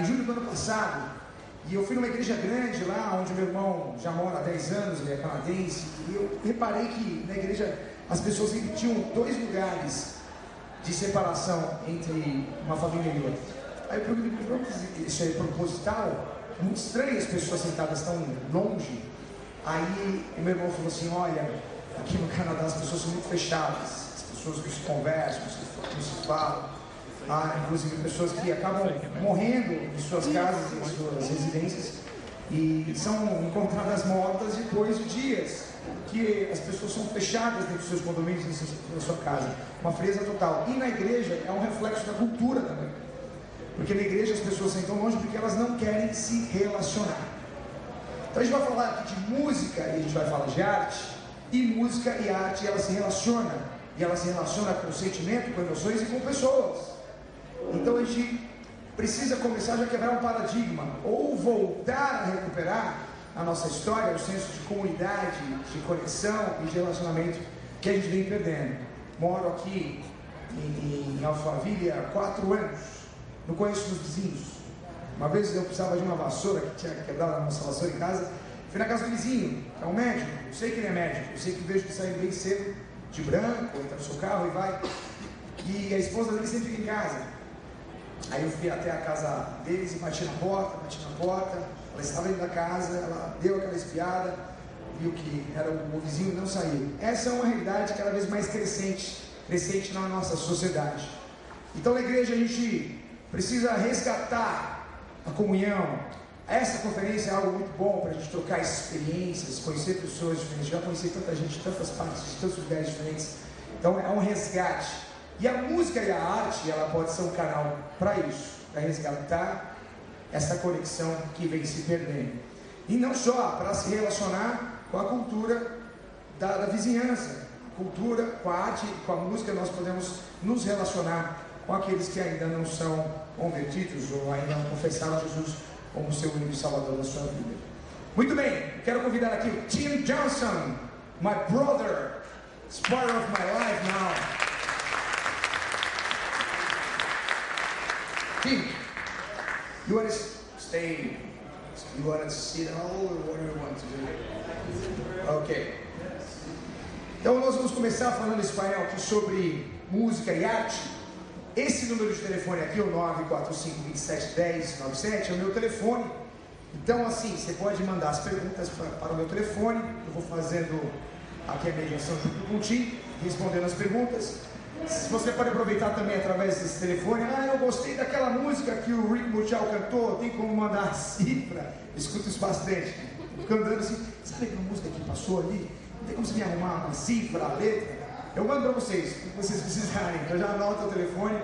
em julho do ano passado, e eu fui numa igreja grande lá, onde meu irmão já mora há 10 anos, ele é canadense, e eu reparei que na igreja as pessoas tinham dois lugares de separação entre uma família e outra. Aí eu perguntei, isso é proposital? Muito estranho as pessoas sentadas tão longe. Aí o meu irmão falou assim, olha, aqui no Canadá as pessoas são muito fechadas, as pessoas não se conversam, não se falam. Há inclusive pessoas que acabam morrendo de suas casas e suas residências e são encontradas mortas depois de dias que as pessoas são fechadas dentro dos seus condomínios, na sua casa. Uma frieza total. E na igreja é um reflexo da cultura também. Porque na igreja as pessoas sentam longe porque elas não querem se relacionar. Então a gente vai falar aqui de música e a gente vai falar de arte. E música e arte elas se relacionam. E elas se relacionam com sentimento, com emoções e com pessoas. Então a gente precisa começar já a quebrar um paradigma. Ou voltar a recuperar a nossa história, o senso de comunidade, de conexão e de relacionamento que a gente vem perdendo. Moro aqui em, em Alphaville há quatro anos, não conheço os vizinhos. Uma vez eu precisava de uma vassoura que tinha quebrado a nossa vassoura em casa, fui na casa do vizinho, que é um médico, eu sei que ele é médico, eu sei que vejo que sai bem cedo, de branco, entra no seu carro e vai. E a esposa dele sempre fica em casa. Aí eu fui até a casa deles e bati na porta, bati na porta, ela estava dentro da casa, ela deu aquela espiada, viu que era o, vizinho não saiu. Essa é uma realidade cada vez mais crescente, crescente na nossa sociedade. Então na igreja a gente precisa resgatar a comunhão. Essa conferência é algo muito bom para a gente trocar experiências, conhecer pessoas diferentes. Já conheci tanta gente tantas partes, de tantos lugares diferentes. Então é um resgate. E a música e a arte, ela pode ser um canal para isso, para resgatar essa conexão que vem se perdendo. E não só para se relacionar com a cultura da, da vizinhança, cultura, com a arte, com a música, nós podemos nos relacionar com aqueles que ainda não são convertidos ou ainda não confessaram Jesus como seu único salvador da sua vida. Muito bem, quero convidar aqui o Tim Johnson, my brother, part of my life now. Tim, you want to stay? You want to sit down or what do you want to do? Ok. Então nós vamos começar falando esse painel aqui sobre música e arte. Esse número de telefone aqui, o 945271097, é o meu telefone. Então, assim, você pode mandar as perguntas para, para o meu telefone. Eu vou fazendo aqui a mediação junto com o Tim, respondendo as perguntas. Você pode aproveitar também através desse telefone. Ah, eu gostei daquela música que o Rick Muchal cantou. Tem como mandar a cifra? Escuto isso bastante. Fico andando assim. Sabe aquela música que passou ali? Não tem como você me arrumar uma cifra, a letra? Eu mando para vocês, o que vocês precisarem. Eu já anoto o telefone.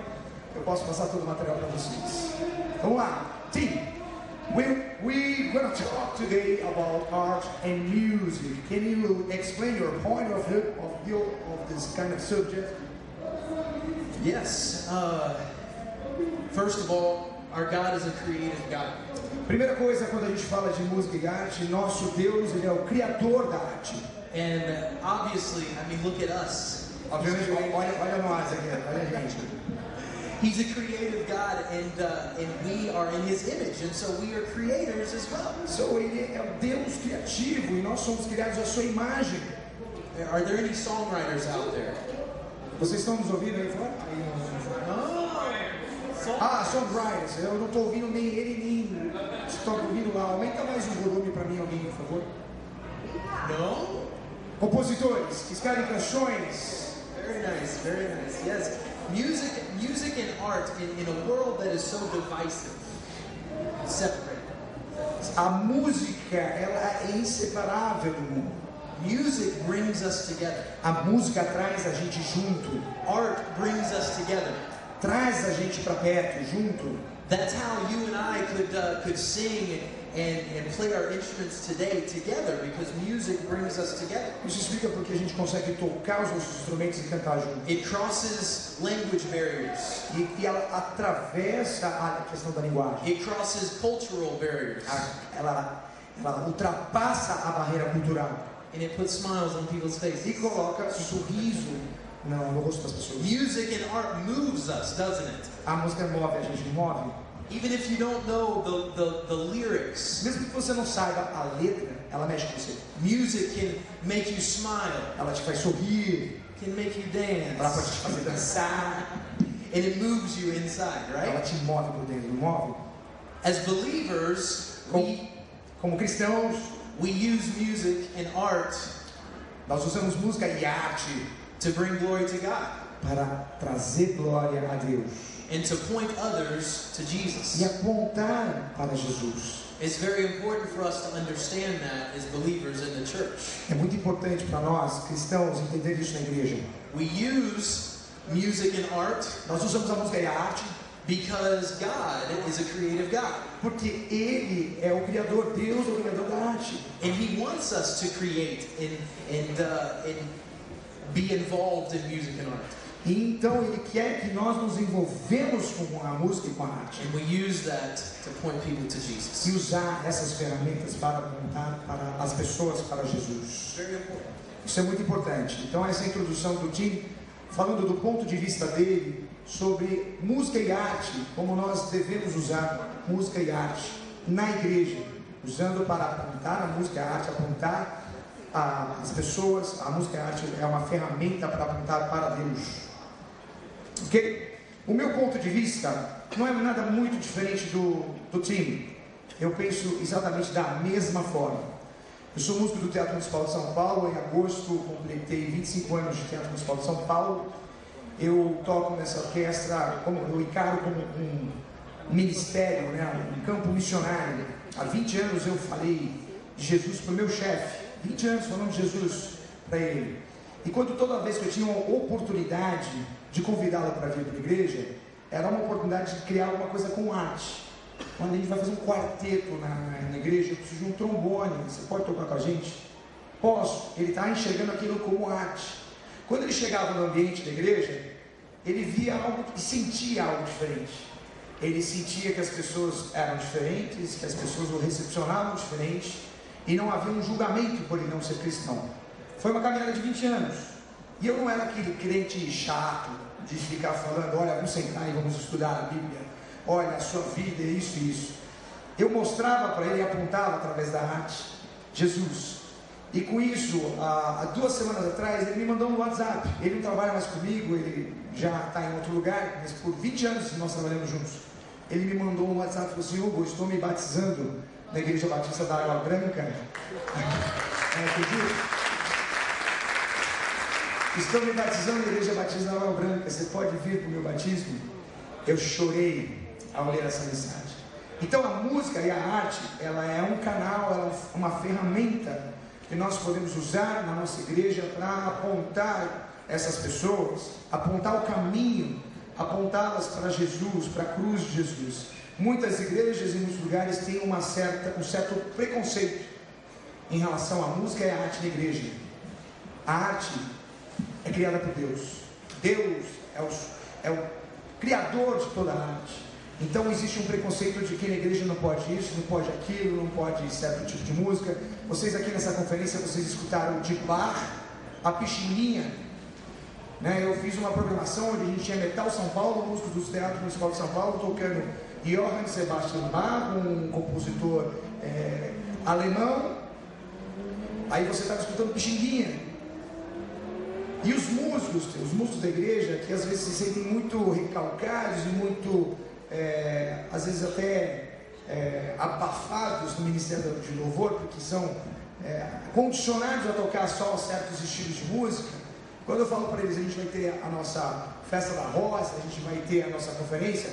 Eu posso passar todo o material para vocês. Vamos lá. Tim, we're, we're going to talk today about art and music. Can you explain your point of view of, of this kind of subject? Yes. Uh, first of all, our God is a creative God. Primeira coisa, quando a gente fala de música e arte, nosso Deus ele é o criador da arte. And obviously, I mean, look at us. Obviamente, olha, olha nós aqui, olha a gente. He's a creative God, and uh, and we are in His image, and so we are creators as well. So, ele é o Deus criativo e nós somos criados à sua imagem. Are there any songwriters out there? Vocês estão nos ouvindo aí fora? Oh, Ah, songwriters. Eu não estou ouvindo nem ele nem estão ouvindo lá. Aumenta mais o volume para mim, alguém, por favor. no. Compositores que escrevem canções. Very nice, very nice. Yes, music, music and art in, in a world that is so divisive, separated. A música, ela é inseparável do mundo. Music brings us together. A música traz a gente junto. Art brings us together. Traz a gente para perto, junto. That's how you and I could uh, could sing and, and play our instruments today together because music brings us together. Isso explica porque a gente consegue tocar os nossos instrumentos e cantar junto. It crosses language barriers. E, e ela atravessa a questão da linguagem. It crosses cultural barriers. Ela, ela ultrapassa a barreira cultural And it puts smiles on people's e faces. coloca sorriso no, no rosto das pessoas. Music and art moves us, doesn't it? A música move, a gente move. Even if you don't know the, the, the lyrics, Mesmo que você não saiba a letra, ela mexe com você. music can make you smile, Ela te faz sorrir, can make you ela pode dance, te fazer dançar, and it moves you inside, ela right? te move por dentro, move? As believers, we, Como cristãos, we use music and art nós usamos música e arte to bring glory to God para trazer glória a Deus and to point others to e Jesus. apontar para Jesus. It's very important for us to understand that as believers in the church. É muito importante para nós, cristãos, entender isso na igreja. We use music and art Nós usamos a música e a arte because God is a creative God. porque Ele é o Criador, Deus é o Criador da arte. And He wants us to create and, and, uh, and be involved in music and art. E então Ele quer que nós nos envolvemos com a música e com a arte. And we use that to point people to E Jesus. usar essas ferramentas para apontar para as pessoas para Jesus. Very important. Isso é muito importante. Então, essa introdução do Tim, falando do ponto de vista dele sobre música e arte, como nós devemos usar música e arte na igreja, usando para apontar a música e a arte, apontar as pessoas. A música e a arte é uma ferramenta para apontar para Deus. Ok? O meu ponto de vista não é nada muito diferente do, do Tim. Eu penso exatamente da mesma forma. Eu sou músico do Teatro Municipal de São Paulo. Em agosto completei 25 anos de Teatro Municipal de São Paulo. Eu toco nessa orquestra, como, eu encaro como um ministério, né, um campo missionário. Há 20 anos eu falei de Jesus para o meu chefe. 20 anos falando de Jesus para ele. E quando toda vez que eu tinha uma oportunidade de convidá-lo para vir para a igreja, era uma oportunidade de criar alguma coisa com arte. Quando a gente vai fazer um quarteto na, na- igreja, eu preciso de um trombone. Você pode tocar com a gente? Posso. Ele está enxergando aquilo como arte. Quando ele chegava no ambiente da igreja, ele via algo e sentia algo diferente. Ele sentia que as pessoas eram diferentes, que as pessoas o recepcionavam diferente e não havia um julgamento por ele não ser cristão. Foi uma caminhada de 20 anos. E eu não era aquele crente chato de ficar falando: olha, vamos sentar e vamos estudar a Bíblia. Olha, a sua vida é isso e isso. Eu mostrava para ele e apontava através da arte Jesus. E com isso, há duas semanas atrás, ele me mandou um WhatsApp. Ele não trabalha mais comigo, ele já está em outro lugar, mas por 20 anos nós trabalhamos juntos. Ele me mandou um WhatsApp e falou assim: Hugo, estou me batizando na Igreja Batista da Água Branca. É, acredito? Estou me batizando na Igreja Batista da Água Branca. Você pode vir para o meu batismo? Eu chorei ao ler essa mensagem. Então a música e a arte, ela é um canal, ela é uma ferramenta que nós podemos usar na nossa igreja para apontar essas pessoas, apontar o caminho, apontá-las para Jesus, para a cruz de Jesus. Muitas igrejas e muitos lugares têm uma certa, um certo preconceito em relação à música e à arte na igreja. A arte é criada por Deus. Deus é o, é o criador de toda a arte. Então existe um preconceito de que na igreja não pode isso, não pode aquilo, não pode certo tipo de música. Vocês aqui nessa conferência, vocês escutaram de Bach a Pixinguinha. Né? Eu fiz uma programação onde a gente tinha Metal São Paulo, músicos do Teatro Municipal de São Paulo, tocando Johann Sebastian Bach, um compositor é, alemão. Aí você estava escutando Pixinguinha. E os músicos, os músicos da igreja, que às vezes se sentem muito recalcados e muito, é, às vezes até é, abafados no ministério de louvor, porque são é, condicionados a tocar só certos estilos de música. Quando eu falo para eles, a gente vai ter a nossa festa da roça, a gente vai ter a nossa conferência,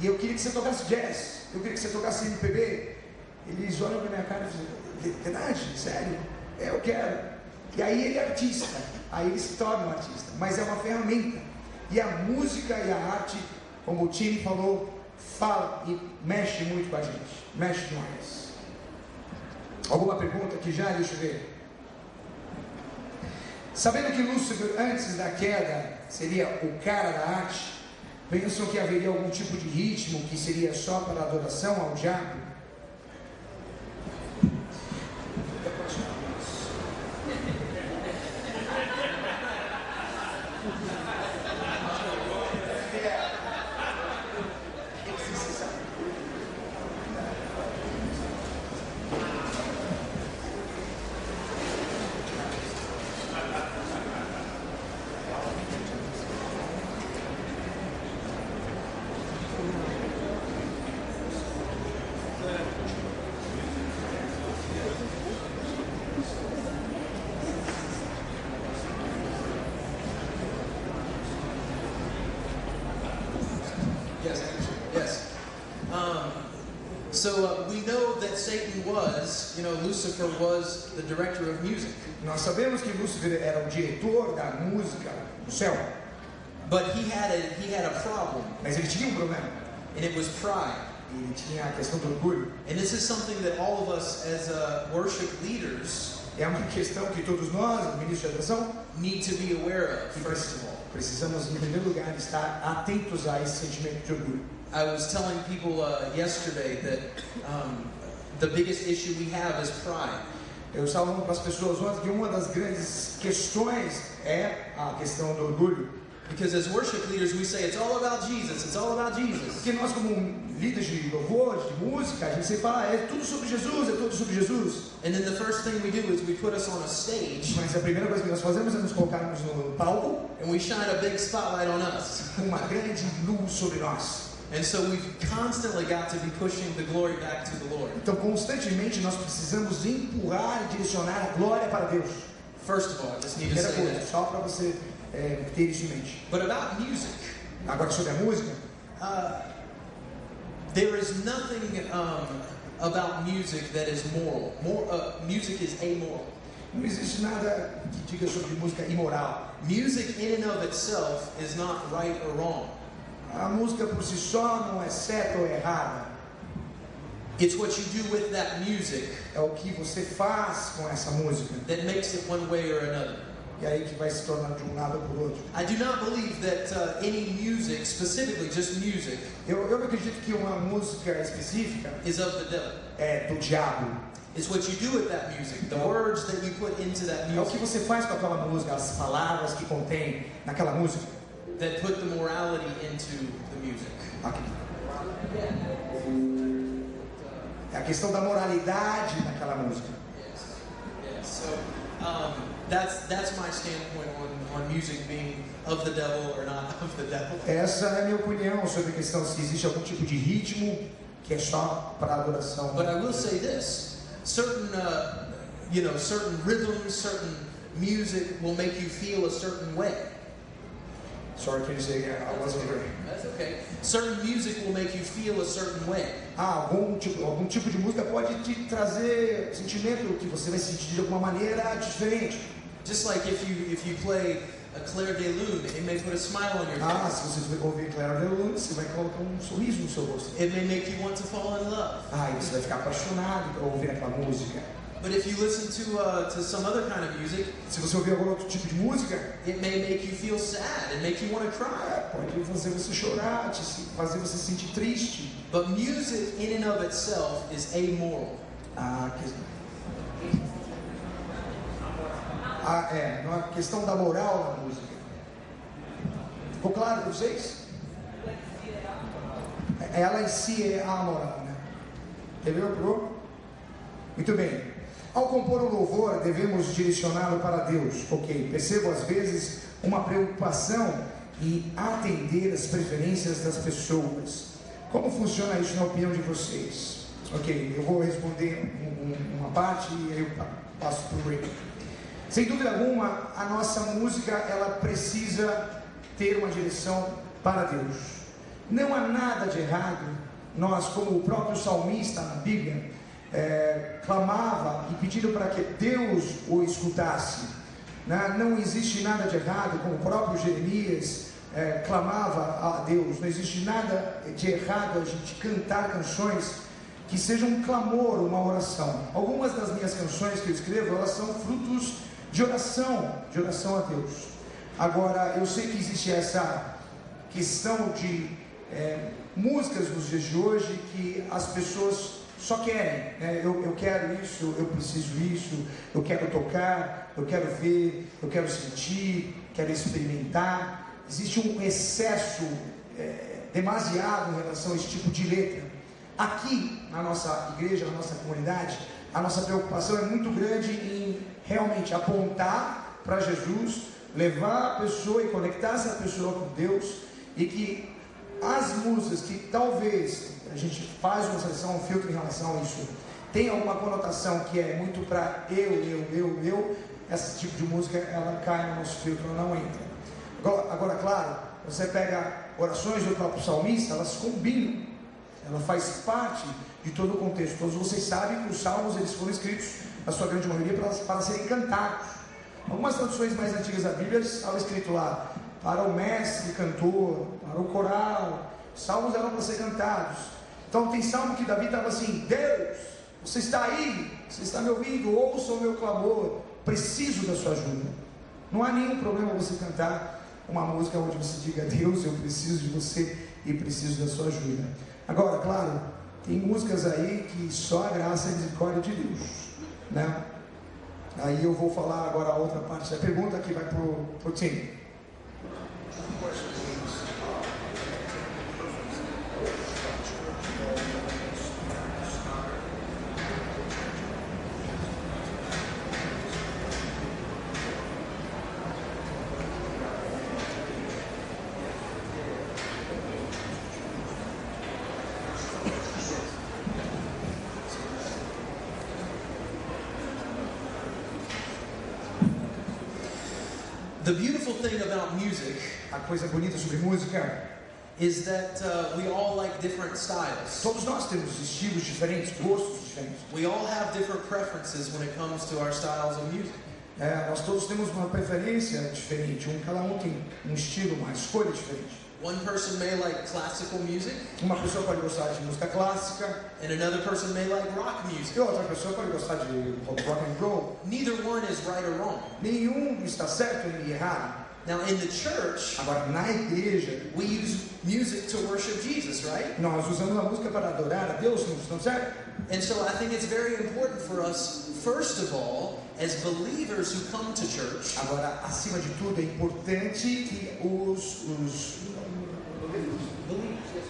e eu queria que você tocasse jazz, eu queria que você tocasse MPB. Eles olham para minha cara e dizem, verdade? Sério? É, eu quero. E aí ele é artista, aí ele se torna um artista, mas é uma ferramenta. E a música e a arte, como o time falou, fala e mexe muito com a gente, mexe demais. Alguma pergunta aqui já? Deixa eu ver. Sabendo que Lúcifer, antes da queda, seria o cara da arte, pensam que haveria algum tipo de ritmo que seria só para adoração ao diabo? So uh, we know that Satan was, you know, Lucifer was the director of music. Nós sabemos que Lúcifer era o diretor da música do céu, But he had a he had a problem, mas ele tinha um problema. and it was pride. Ele tinha a questão do orgulho. And this is something that all of us as uh, worship leaders É uma questão que todos nós, ministros de adoração, need to be aware of, first of all. precisamos, em primeiro lugar, estar atentos a esse sentimento de orgulho. I was telling people uh, yesterday that um, the biggest issue we have is pride. Eu estava falando para as pessoas ontem que uma das grandes questões é a questão do orgulho. Because as worship leaders, we say it's all about Jesus, it's all about Jesus. Porque nós, como líderes de louvor, de música, a gente sempre fala, é tudo sobre Jesus, é tudo sobre Jesus. And then the first thing we do is we put us on a stage Mas a primeira coisa que nós fazemos é nos colocarmos no palco and we shine a big spotlight on us. uma grande luz sobre nós. And so we've constantly got to be pushing the glory back to the Lord. Então, constantemente, nós precisamos empurrar e direcionar a glória para Deus. First of all, I just need to say coisa, that. só para você é, ter isso em mente. But about music, Agora, sobre a música, uh, there is nothing um, about music that is moral. More, uh, music is amoral. não existe nada que diga sobre música imoral. Music in and of itself is not right or wrong. A música por si só não é certa ou errada. It's what you do with that music É o que você faz com essa música. that makes it one way or another. E aí que vai se tornar de um lado ou por outro. I do not believe that uh, any music, specifically just music, Eu, eu acredito que uma música específica is of the devil. é do diabo. It's what you do with that music, the words that you put into that É o que music você faz com aquela música, as palavras que contém naquela música. That put the morality into the music. Aqui. É a questão da moralidade naquela música. Yes. Yes. So um, that's that's my standpoint on, on music being of the devil or not of the devil. Essa é a minha opinião sobre a questão se existe algum tipo de ritmo que é só para adoração. But I will say this: certain, uh, you know, certain rhythms, certain music will make you feel a certain way. Sorry, can you say again? I wasn't here. That's okay. Certain music will make you feel a certain way. Ah, algum tipo, algum tipo de música pode te trazer sentimento que você vai sentir de alguma maneira diferente. Just like if you if you play a Claire de Lune, it may put a smile on your Ah, face. se você ouvir Clara de Luna, você vai colocar um sorriso no seu rosto. It may make you want to fall in love. Ah, e você vai ficar apaixonado por ouvir aquela música. But if you listen to uh, to some other kind of music, Se você ouvir algum outro tipo de música, it may make you feel sad and make you want to cry. ah, pode fazer você chorar, te fazer você se sentir triste. But music in and of itself is amoral. Ah, que... ah, é, é questão da moral na música. Ficou claro para vocês? Ela em si é amoral, né? Entendeu? Pegou? Muito bem. Ao compor o louvor, devemos direcioná-lo para Deus. Ok, percebo às vezes uma preocupação em atender as preferências das pessoas. Como funciona isso na opinião de vocês? Ok, eu vou responder um- um- uma parte e aí eu pa- passo para o Rick. Sem dúvida alguma, a nossa música ela precisa ter uma direção para Deus. Não há nada de errado. Nós, como o próprio salmista na Bíblia, eh, clamava e pedindo para que Deus o escutasse. Né? Não existe nada de errado, como o próprio Jeremias eh, clamava a Deus. Não existe nada de errado a gente cantar canções que sejam um clamor, uma oração. Algumas das minhas canções que eu escrevo, elas são frutos de oração, de oração a Deus. Agora, eu sei que existe essa questão de é, músicas nos dias de hoje que as pessoas só querem. né? Eu, eu quero isso, eu preciso isso, eu quero tocar, eu quero ver, eu quero sentir, quero experimentar. Existe um excesso é, demasiado em relação a esse tipo de letra. Aqui na nossa igreja, na nossa comunidade, a nossa preocupação é muito grande em realmente apontar para Jesus, levar a pessoa e conectar essa pessoa com Deus e que as músicas que talvez a gente faz uma seleção, um filtro em relação a isso, tem alguma conotação que é muito para eu, eu, eu, eu, esse tipo de música ela cai no nosso filtro, ela não entra. Agora, agora, claro, você pega orações do próprio salmista, elas combinam, ela faz parte de todo o contexto. Todos vocês sabem que os salmos eles foram escritos, na sua grande maioria, para, para serem cantados. Algumas traduções mais antigas da Bíblia estava escrito lá para o mestre cantor, para o coral. Salmos eram para ser cantados. Então tem salmo que Davi estava assim: Deus, você está aí, você está me ouvindo, ouça o meu clamor, preciso da sua ajuda. Não há nenhum problema você cantar uma música onde você diga: Deus, eu preciso de você e preciso da sua ajuda. Agora, claro, tem músicas aí que só a graça e a misericórdia de Deus, né? Aí eu vou falar agora a outra parte da pergunta que vai para o time. The beautiful thing about music A coisa bonita sobre música, is that uh, we all like different styles. todos nós temos estilos diferentes, gostos diferentes. We all have different preferences when it comes to our styles of music. É, nós todos temos uma preferência diferente, um, cada um tem um estilo, uma escolha diferente. One person may like classical music, Uma pessoa pode gostar de música clássica, and another person may like rock e music. outra pessoa pode gostar de rock and roll. Neither one is right or wrong. Nenhum está certo nem errado. Now, in the church, Agora, na igreja, we use music to worship Jesus, right? nós usamos a música para adorar a Deus, não certo? And so I think it's very important for us, first of all, as believers who come to church, Agora, acima de tudo, é importante que os, os,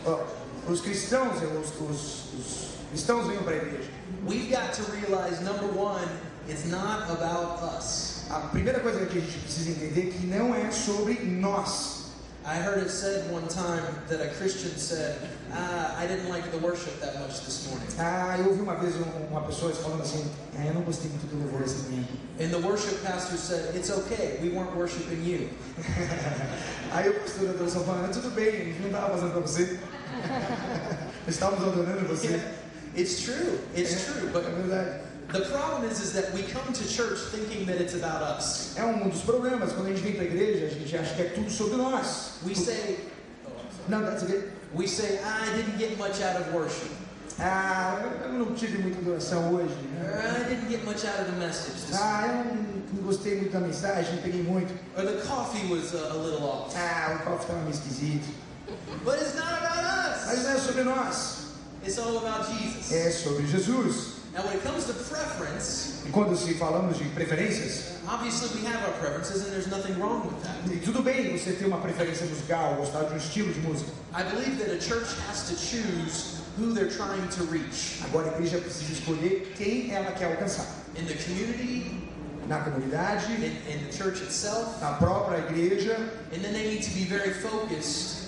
ó, oh, os cristãos, os, os, os cristãos venham para a igreja. we've got to realize number one, it's not about us. A primeira coisa que a gente precisa entender é que não é sobre nós. I heard it said one time that a Christian said, ah, I didn't like the worship that much this morning. Ah, eu ouvi uma vez um- uma pessoa falando assim, ah, eu não gostei muito do louvor esse domingo. And the worship pastor said, It's okay, we weren't worshiping you. Aí o pastor da adoração falando, tudo bem, a gente não estava fazendo para você. Estávamos adorando você. It's true, it's true. but... É verdade. The problem is, is that we come to church thinking that it's about us. É um dos problemas, quando a gente vem para a igreja, a gente acha que é tudo sobre nós. We say, Não, that's okay. we say, I didn't get much out of worship. Ah, eu não tive muita adoração hoje. I didn't get much out of the message. Ah, eu não, gostei muito da mensagem, não peguei muito. or the coffee was uh, a little off. Ah, o copo estava meio esquisito. But it's not about Mas us. não é sobre nós, It's all about Jesus. é sobre Jesus. Now, when it comes to preference, E quando se falamos de preferências, obviously we have our preferences, and there's nothing wrong with that. e tudo bem você ter uma preferência musical, gostar de um estilo de música. I believe that a church has to choose who they're trying to reach Agora a igreja precisa escolher quem ela quer alcançar. in the community, Na comunidade, in, in the church itself, na própria igreja. and then they need to be very focused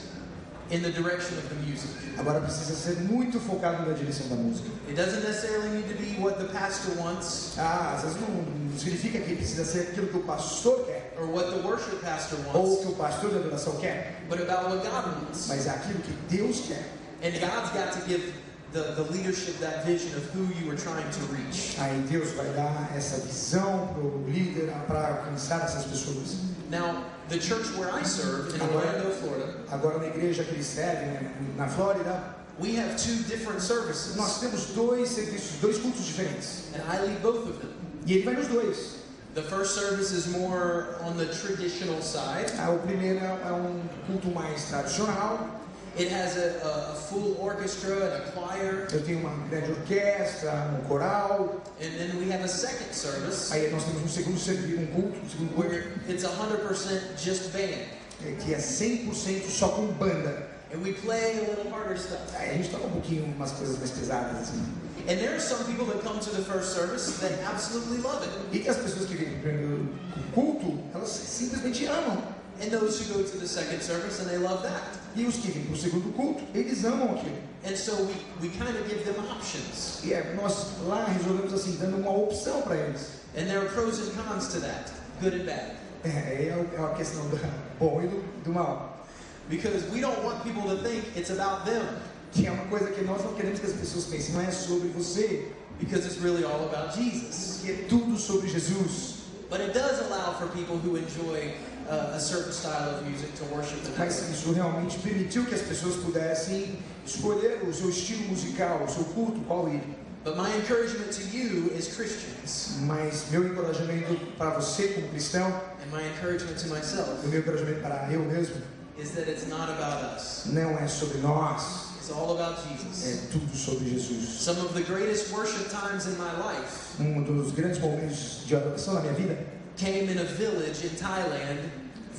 in the direction of the music. Agora precisa ser muito focado na direção da música. It doesn't necessarily need to be what the pastor wants Ah, às vezes não, significa que precisa ser aquilo que o pastor quer, or what the worship pastor ou wants, que o pastor da adoração quer, but about what God wants. mas é aquilo que Deus quer. And God's got to give the, the leadership that vision of who you are trying to reach. Aí Deus vai dar essa visão para o líder para alcançar essas pessoas. Now, the church where I serve in Orlando, Florida, Agora na igreja que ele serve, né, na Flórida, we have two different services, nós temos dois serviços, dois cultos diferentes. and I lead both of them. E ele vai nos dois. The first service is more on the traditional side. Ah, o primeiro é um culto mais tradicional. It has a, a, a full orchestra and a choir. Eu tenho uma grande orquestra, um coral. And then we have a second service Aí nós temos um segundo serviço, um culto, um segundo culto, where it's 100% just band. eh, que é 100% só com banda. And we play a little harder stuff. Aí a gente toca um pouquinho umas coisas mais pesadas assim. And there are some people that come to the first service that absolutely love it. E que as pessoas que vêm pro primeiro culto, elas simplesmente amam. And those who go to the second service and they love that. E os que vêm pro segundo culto, eles amam aquilo. And so we, we kind of give them options. E é, nós lá resolvemos assim, dando uma opção para eles. And there are pros and cons to that, good and bad. É, é, é a questão do bom e do, do mal. Because we don't want people to think it's about them. que é uma coisa que nós não queremos que as pessoas pensem, não é sobre você, because it's really all about Jesus. que é tudo sobre Jesus. But it does allow for people who enjoy uh, a certain style of music to worship the Mas isso realmente permitiu que as pessoas pudessem escolher o seu estilo musical, o seu culto, qual ir. But my encouragement to you as Christians, Mas meu encorajamento para você como cristão, and my encouragement to myself, o meu encorajamento para eu mesmo, is that it's not about us. não é sobre nós, It's all about Jesus. é tudo sobre Jesus. Some of the greatest worship times in my life Um dos grandes momentos de adoração da minha vida came in a village in Thailand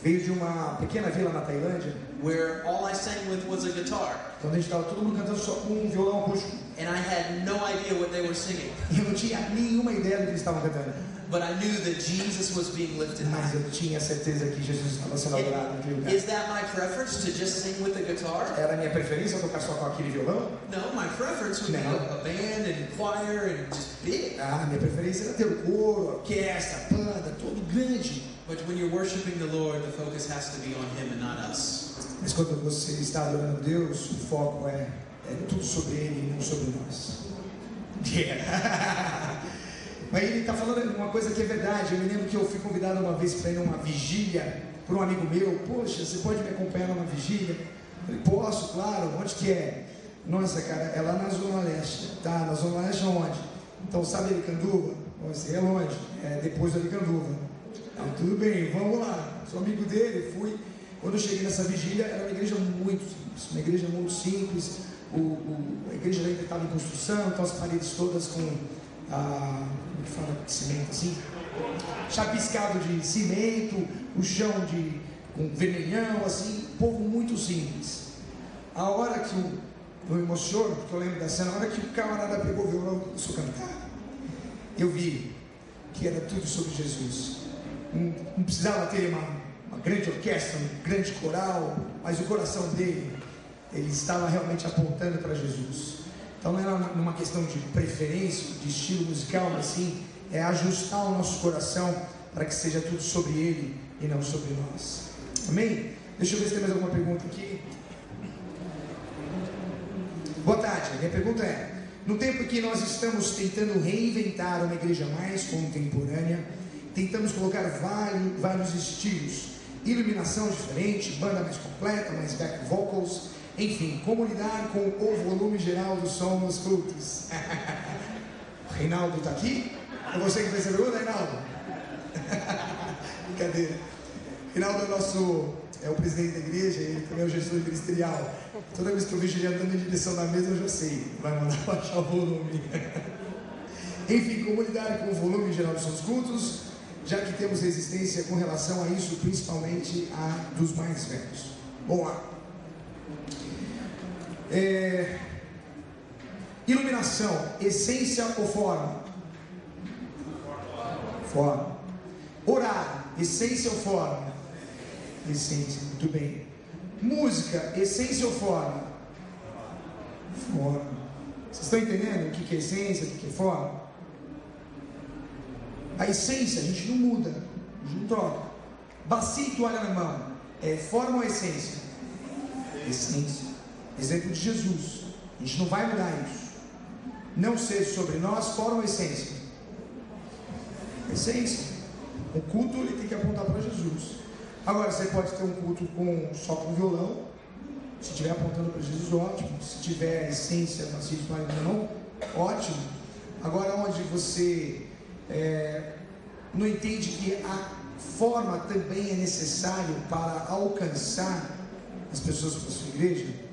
veio de uma pequena vila na Tailândia, where all I sang with was a guitar. quando a gente estava todo mundo cantando só com um violão acústico. And I had no idea what they were singing. Eu não tinha nenhuma ideia do que eles estavam cantando. But I knew that Jesus was being lifted Mas eu tinha certeza que Jesus estava sendo adorado naquele lugar. Is that my preference to just sing with a guitar? Era minha preferência tocar só com aquele violão? No, my preference would be No. a, a band and choir and just big. Ah, minha preferência era ter o coro, a orquestra, a banda, todo grande. But when you're worshiping the Lord, the focus has to be on Him and not us. Mas quando você está adorando Deus, o foco é, é tudo sobre Ele e não sobre nós. Yeah. Mas ele está falando uma coisa que é verdade. Eu me lembro que eu fui convidado uma vez para ir numa vigília por um amigo meu. Poxa, você pode me acompanhar numa vigília? Eu falei, posso, claro. Onde que é? Nossa, cara, é lá na Zona Leste. Tá, na Zona Leste aonde? Então, sabe Aricanduva? Você é longe. É depois do Aricanduva. Então, tudo bem, vamos lá. Sou amigo dele, fui. Quando eu cheguei nessa vigília, era uma igreja muito simples. Uma igreja muito simples. O, o- a igreja ainda estava em construção, então as paredes todas com. Ah, que fala? Cimento assim? Chapiscado de cimento, o chão de com vermelhão, assim, povo muito simples. A hora que o, eu emociono, porque eu lembro da cena, a hora que o camarada pegou o violão e começou a cantar, eu vi que era tudo sobre Jesus. Não, não precisava ter uma, uma grande orquestra, um grande coral, mas o coração dele, ele estava realmente apontando para Jesus. Então não era uma- questão de preferência, de estilo musical, mas sim é ajustar o nosso coração para que seja tudo sobre ele e não sobre nós. Amém? Deixa eu ver se tem mais alguma pergunta aqui. Boa tarde. Minha pergunta é: no tempo em que nós estamos tentando reinventar uma igreja mais contemporânea, tentamos colocar vários, vários estilos, iluminação diferente, banda mais completa, mais back vocals, enfim, como lidar com o volume geral do som nos cultos? Reinaldo está aqui? É você que fez essa pergunta, Reinaldo? Brincadeira. Reinaldo é nosso é o presidente da igreja, ele também é o gestor ministerial. Toda vez que eu vejo ele andando em direção da mesa, eu já sei, vai mandar baixar o volume. Enfim, como lidar com o volume geral dos seus cultos, já que temos resistência com relação a isso, principalmente a dos mais velhos. Lá. É, Iluminação, essência ou forma? Forma. Orar, essência ou forma? Essência, muito bem. Música, essência ou forma? Forma. Vocês estão entendendo o que é essência, o que é forma? A essência a gente não muda, a gente não troca. Bacia e toalha na mão, é forma ou essência? Essência. Exemplo de Jesus. A gente não vai mudar isso. Não ser sobre nós, forma ou essência? Essência. O culto ele tem que apontar para Jesus. Agora, você pode ter um culto com, só com violão. Se estiver apontando para Jesus, ótimo. Se tiver essência, macio de não, ótimo. Agora, onde você é, não entende que a forma também é necessário para alcançar as pessoas para a sua igreja,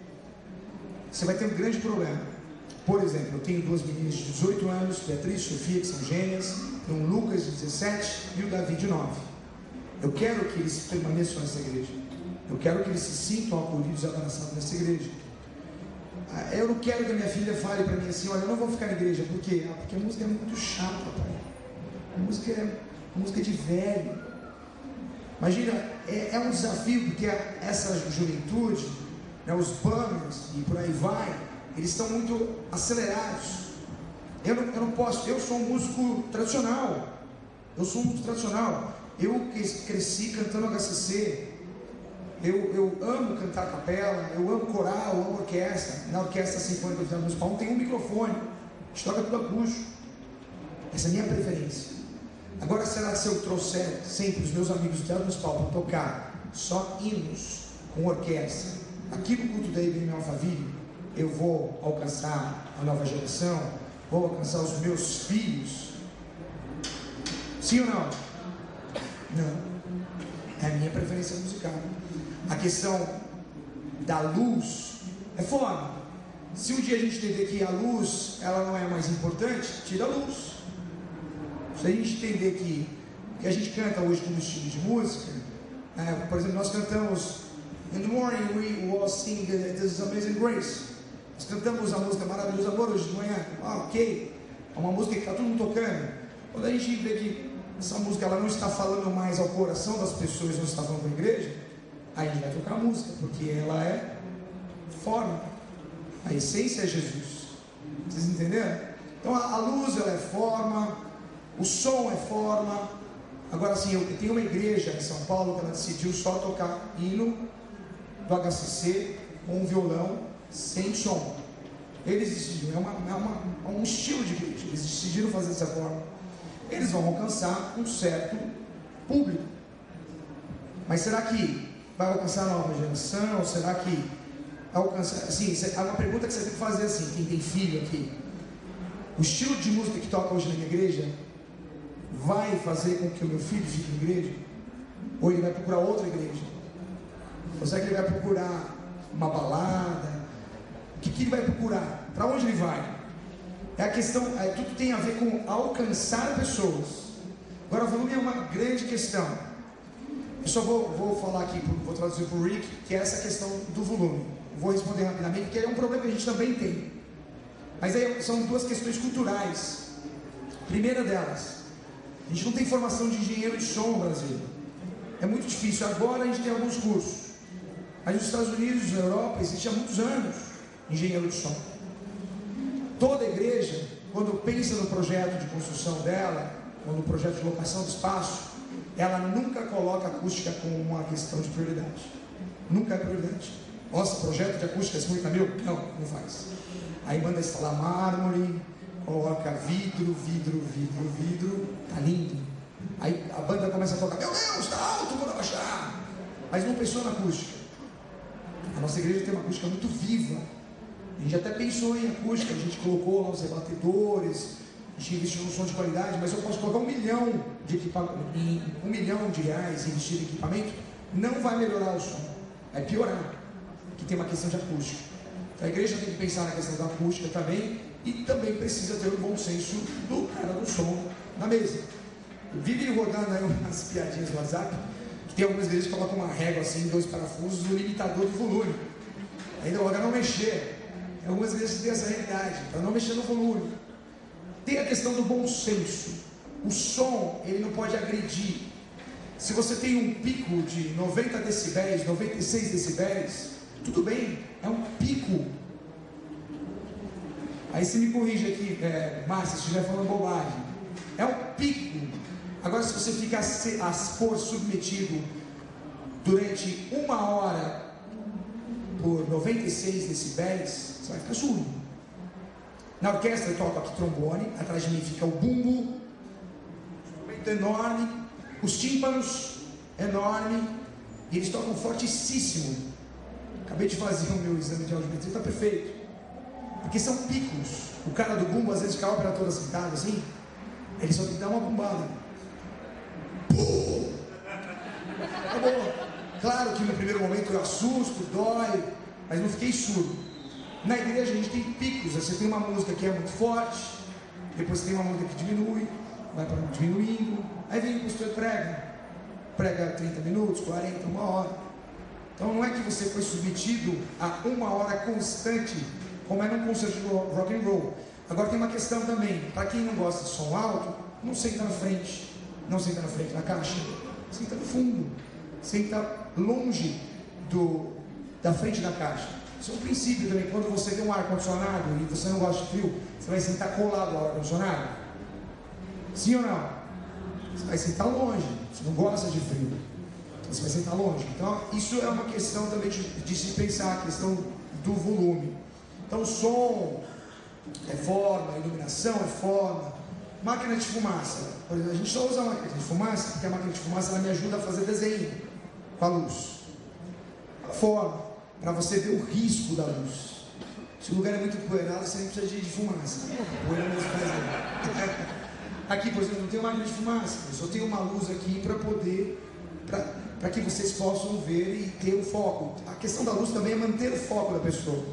você vai ter um grande problema. Por exemplo, eu tenho duas meninas de 18 anos, Beatriz e Sofia, que são gêmeas, um Lucas de 17 e o Davi de 9. Eu quero que eles permaneçam nessa igreja. Eu quero que eles se sintam acolhidos e abraçados nessa igreja. Ah, Eu não quero que a minha filha fale para mim assim, olha, eu não vou ficar na igreja. Por quê? Ah, porque a música é muito chata, pai. A música é música de velho. Imagina, é, é um desafio, porque a- essa juventude, né, os banners e por aí vai, eles estão muito acelerados. Eu não, eu não posso, eu sou um músico tradicional. Eu sou um músico tradicional. Eu cres- cresci cantando HCC. Eu, eu amo cantar capela, eu amo coral, eu amo orquestra. Na orquestra sinfônica Teatro Municipal tem um microfone, a gente toca tudo acústico. Essa é a minha preferência. Agora, será que se eu trouxer sempre os meus amigos do Teatro Municipal para tocar só hinos com orquestra, aqui no culto da IBM Alphaville, eu vou alcançar a nova geração, vou alcançar os meus filhos? Sim ou não? Não. É a minha preferência musical. A questão da luz é forma. Se um dia a gente entender que a luz ela não é mais importante, tira a luz. Se a gente entender que que a gente canta hoje como estilo de música, é, por exemplo, nós cantamos In the morning we will sing This Amazing Grace. Nós cantamos a música Maravilhoso Amor hoje de manhã. Ah, ok. É uma música que está todo mundo tocando. Quando a gente vê que essa música ela não está falando mais ao coração das pessoas, não falando para a igreja, aí a gente vai tocar a música, porque ela é forma. A essência é Jesus. Vocês entenderam? Então a, a luz ela é forma, o som é forma. Agora sim, eu tenho uma igreja em São Paulo que ela decidiu só tocar hino do HCC com um violão sem som. Eles decidiram, é, uma, é, uma, é um estilo de igreja, eles decidiram fazer dessa forma. Eles vão alcançar um certo público. Mas será que vai alcançar a nova geração? Será que alcança? Assim, é uma pergunta que você tem que fazer assim, quem tem filho aqui. O estilo de música que toca hoje na minha igreja vai fazer com que o meu filho fique na igreja? Ou ele vai procurar outra igreja? Será que ele vai procurar uma balada? O que, que ele vai procurar? Para onde ele vai? É a questão, é, tudo tem a ver com alcançar pessoas. Agora, volume é uma grande questão. Eu só vou, vou falar aqui, vou traduzir para o Rick, que é essa questão do volume. Vou responder rapidamente, porque é um problema que a gente também tem. Mas aí são duas questões culturais. Primeira delas, a gente não tem formação de engenheiro de som no Brasil. É muito difícil. Agora a gente tem alguns cursos. Mas nos Estados Unidos, na Europa, existe há muitos anos engenheiro de som. Toda igreja, quando pensa no projeto de construção dela, ou no projeto de locação do espaço, ela nunca coloca acústica como uma questão de prioridade. Nunca é prioridade. Nossa, projeto de acústica é 50 mil? Não, não faz. Aí manda instalar mármore, coloca vidro, vidro, vidro, vidro, tá lindo. Aí a banda começa a tocar, meu Deus, está alto, vou abaixar. Mas não pensou na acústica. Nossa igreja tem uma acústica muito viva. A gente até pensou em acústica, a gente colocou lá os rebatedores, a gente investiu num som de qualidade, mas eu posso colocar um milhão de equipamento, um milhão de reais em investir em equipamento, não vai melhorar o som, vai piorar, que tem uma questão de acústica. Então a igreja tem que pensar na questão da acústica também e também precisa ter o bom senso do cara do som na mesa. Vive rodando aí umas piadinhas no WhatsApp, tem algumas igrejas que colocam uma régua assim, dois parafusos, um limitador de volume. Ainda logo não mexer. Algumas igrejas têm essa realidade, para não mexer no volume. Tem a questão do bom senso. O som, ele não pode agredir. Se você tem um pico de 90 decibéis, 96 decibéis, tudo bem, é um pico. Aí você me corrige aqui, é, Márcia, se estiver falando bobagem. É um pico. Agora, se você ficar a for submetido durante uma hora por 96 decibéis, você vai ficar surdo. Na orquestra eu toco aqui trombone, atrás de mim fica o bumbo, instrumento enorme, os tímpanos enorme, e eles tocam fortíssimo. Acabei de fazer o meu exame de audiometria, está perfeito. Porque são picos. O cara do bumbo, às vezes, fica a ópera toda sentado assim, ele só tem que dar uma bumbada. Acabou. Claro que no primeiro momento eu assusto, dói, mas não fiquei surdo. Na igreja a gente tem picos, você tem uma música que é muito forte, depois tem uma música que diminui, vai para diminuindo, aí vem o pastor prega, prega 30 minutos, 40, uma hora. Então não é que você foi submetido a uma hora constante, como é num concerto de rock and roll. Agora tem uma questão também, para quem não gosta de som alto, não senta na frente, não senta na frente na caixa, senta no fundo, senta longe do, da frente da caixa. Isso é um princípio também. Quando você tem um ar-condicionado e você não gosta de frio, você vai sentar colado ao ar-condicionado? Sim ou não? Você vai sentar longe. Você não gosta de frio. Você vai sentar longe. Então, isso é uma questão também de, de se pensar, a questão do volume. Então, som é forma, iluminação é forma, máquina de fumaça. Por exemplo, a gente só usa a máquina de fumaça porque a máquina de fumaça ela me ajuda a fazer desenho com a luz. A forma, para você ver o risco da luz. Se o lugar é muito poeirado, você nem precisa de, fumaça. Poeira faz Aqui, por exemplo, não tenho máquina de fumaça, eu só tenho uma luz aqui para poder, para que vocês possam ver e ter o foco. A questão da luz também é manter o foco da pessoa.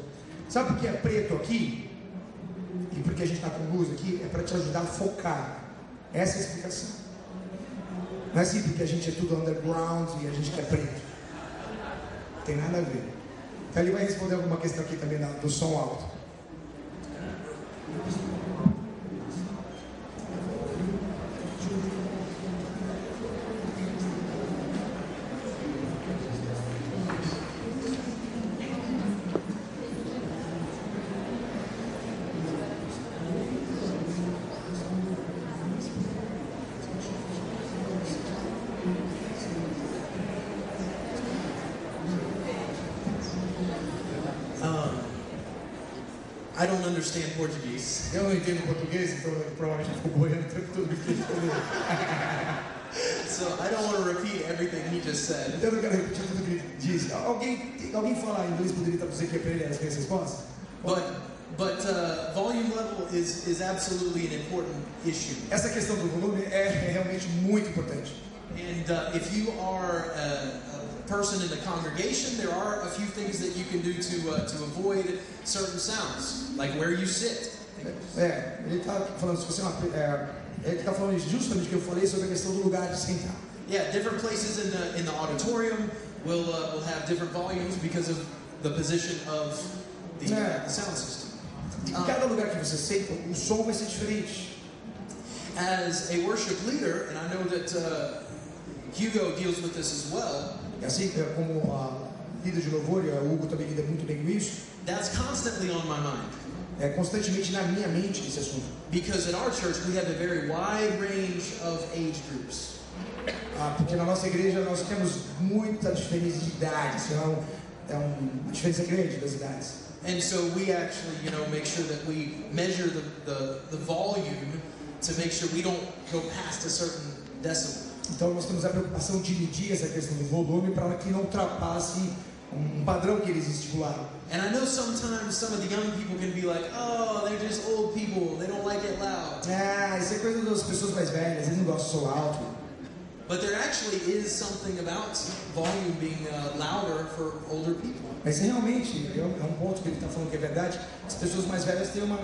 Sabe por que é preto aqui? E porque a gente está com luz aqui? É para te ajudar a focar. Essa é a explicação. Não é assim porque a gente é tudo underground e a gente quer preto. Não tem nada a ver. Então ele vai responder alguma questão aqui também do som alto. Eu não entendo português, então provavelmente ficou boiando o tempo todo que ele falou. So I don't want to repeat everything he just said. Eu não quero repetir tudo que ele disse. Alguém, alguém falar inglês poderia aqui para ele as minhas respostas? But but uh, volume level is is absolutely an important issue. Essa questão do volume é, é realmente muito importante. And uh, if you are a, a person in the congregation, there are a few things that you can do to uh, to avoid certain sounds, like where you sit. É, ele está falando, se você é é, ele está falando justamente o que eu falei sobre a questão do lugar de sentar. Yeah, different places in the in the auditorium will uh, will have different volumes because of the position of the, Yeah. the sound system. Em cada lugar que você senta, o som vai ser diferente. As a worship leader, and I know that uh, Hugo deals with this as well. E assim é, como a líder de louvor, e o Hugo também lida muito bem com isso, That's constantly on my mind é constantemente na minha mente esse assunto. because at our church we have a very wide range of age groups. Ah, porque na nossa igreja nós temos muita diferença de idades, então é um- uma diferença grande das idades. And so we actually, you know, make sure that we measure the, the, the volume to make sure we don't go past a certain decibel. Então nós temos a preocupação de medir essa questão do volume para que não ultrapasse um padrão que eles estipularam. And I know sometimes some of the young people can be like, oh, they're just old people, they don't like it loud. Ah, isso é coisa das pessoas mais velhas, eles não gostam de som alto. But there actually is something about volume being uh, louder for older people. Mas realmente, é um é um ponto que ele está falando que é verdade, as pessoas mais velhas têm uma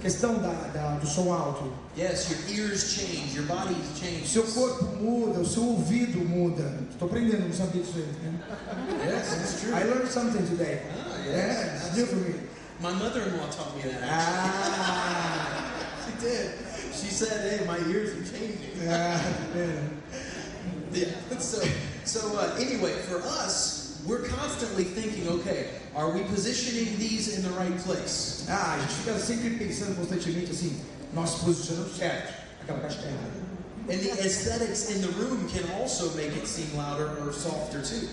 questão da, da- do som alto. Yes, your ears change, your body changes. seu corpo muda, o seu ouvido muda. Estou aprendendo, não sabia disso aí. né? Yes, it's true. I learned something today. Ah, Yeah, yes. it's new for me. My mother-in-law taught me that. Actually. Ah, She did. She said, "Hey, my ears are changing." ah, é. Yeah. So, so uh, anyway, for us, we're constantly thinking, okay, are we positioning these in the right place? Ah, a gente fica sempre pensando constantemente assim, nós posicionamos certo, aquela caixa está errada. And the aesthetics in the room can also make it seem louder or softer too.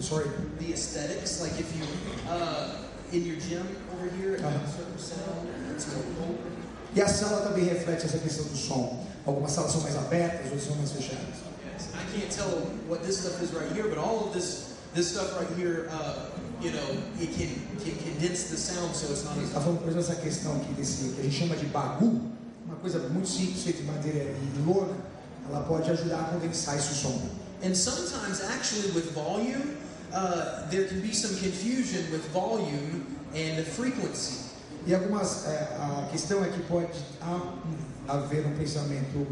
Sorry. The aesthetics, like if you uh, in your gym over here, Uh-huh. a certain sound. It's more cold. E a sala também reflete essa questão do som. Algumas salas são mais abertas, outras são mais fechadas. Yes. I can't tell what this stuff is right here, but all of this this stuff right here, uh, you know, it can can condense the sound so it's not as Está falando, por exemplo, essa questão aqui desse, que a gente chama de bagu, uma coisa muito simples, feita de madeira e lona, ela pode ajudar a condensar esse som. And sometimes, actually, with volume, uh, there can be some confusion with volume and frequency. E algumas, é, a questão é que pode ha- haver um pensamento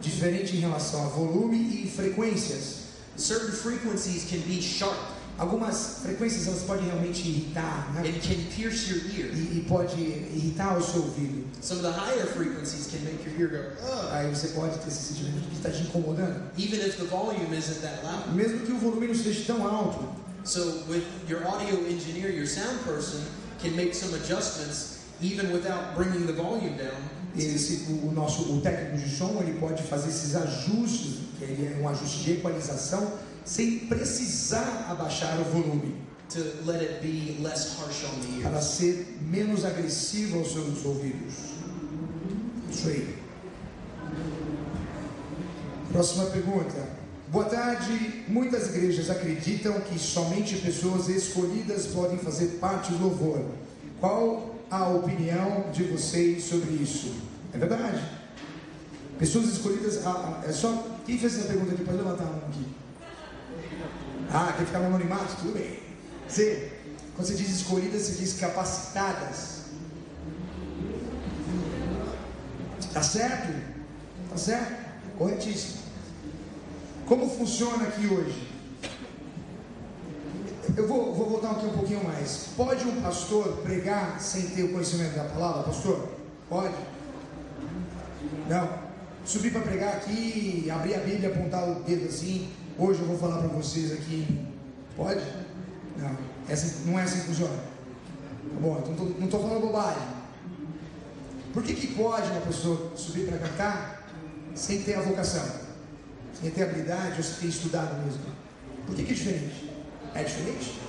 diferente em relação a volume e frequências. Certain frequencies can be sharp Algumas frequências elas podem realmente irritar, né? and can pierce your ear. E, e pode irritar o seu ouvido. Some of the higher frequencies can make your ear go, Ugh, Aí você pode ter esse sentimento de que está te incomodando. even if the volume isn't that loud. Mesmo que o volume não esteja tão alto. So, with your audio engineer, your sound person can make some adjustments even without bringing the volume down Esse, o nosso o técnico de som ele pode fazer esses ajustes, que é um ajuste de equalização, sem precisar abaixar o volume, to let it be less harsh on the para ser menos agressivo aos seus ouvidos. Isso aí. Próxima pergunta. Boa tarde. Muitas igrejas acreditam que somente pessoas escolhidas podem fazer parte do louvor. Qual a opinião de vocês sobre isso? É verdade? Pessoas escolhidas. ah, ah, é só. Quem fez essa pergunta aqui? Pode levantar a mão aqui. Ah, quer ficar no anonimato? Tudo bem. Você, quando você diz escolhidas, você diz capacitadas. Tá certo? Tá certo? Corretíssimo. Como funciona aqui hoje? Eu vou, vou voltar aqui um pouquinho mais. Pode um pastor pregar sem ter o conhecimento da palavra, pastor? Pode? Não. Subir para pregar aqui, abrir a Bíblia, apontar o dedo assim. Hoje eu vou falar para vocês aqui. Pode? Não. Assim- não é assim que funciona. Tá bom, então não estou falando bobagem. Por que, que pode uma pessoa subir para cantar sem ter a vocação? Sem ter habilidade ou sem ter estudado mesmo? Por que, que é diferente? É diferente?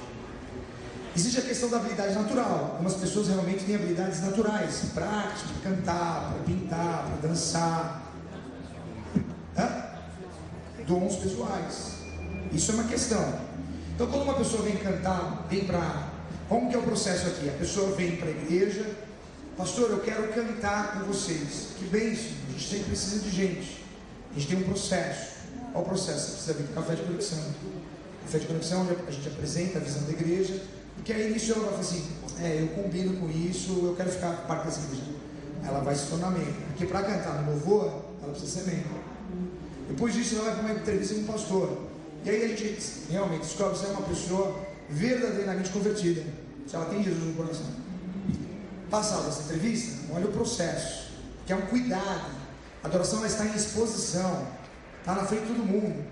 Existe a questão da habilidade natural. Algumas pessoas realmente têm habilidades naturais arte, para cantar, para pintar, para dançar. Hã? Dons pessoais. Isso é uma questão. Então, quando uma pessoa vem cantar, vem para. Como que é o processo aqui? A pessoa vem para a igreja, pastor, eu quero cantar com vocês. Que bênção, a gente sempre precisa de gente. A gente tem um processo. Qual o processo? Você precisa vir para o café de conexão. Café de conexão, a gente apresenta a visão da igreja, porque aí nisso ela vai falar assim: é, eu combino com isso, eu quero ficar parte dessa igreja. Ela vai se tornar membro. Porque para cantar no louvor, ela precisa ser membro. Depois disso, ela vai para uma entrevista com um pastor. E aí a gente realmente descobre se é uma pessoa verdadeiramente convertida, se ela tem Jesus no coração. Passada essa entrevista, olha o processo, que é um cuidado. A adoração ela está em exposição, está na frente de todo mundo.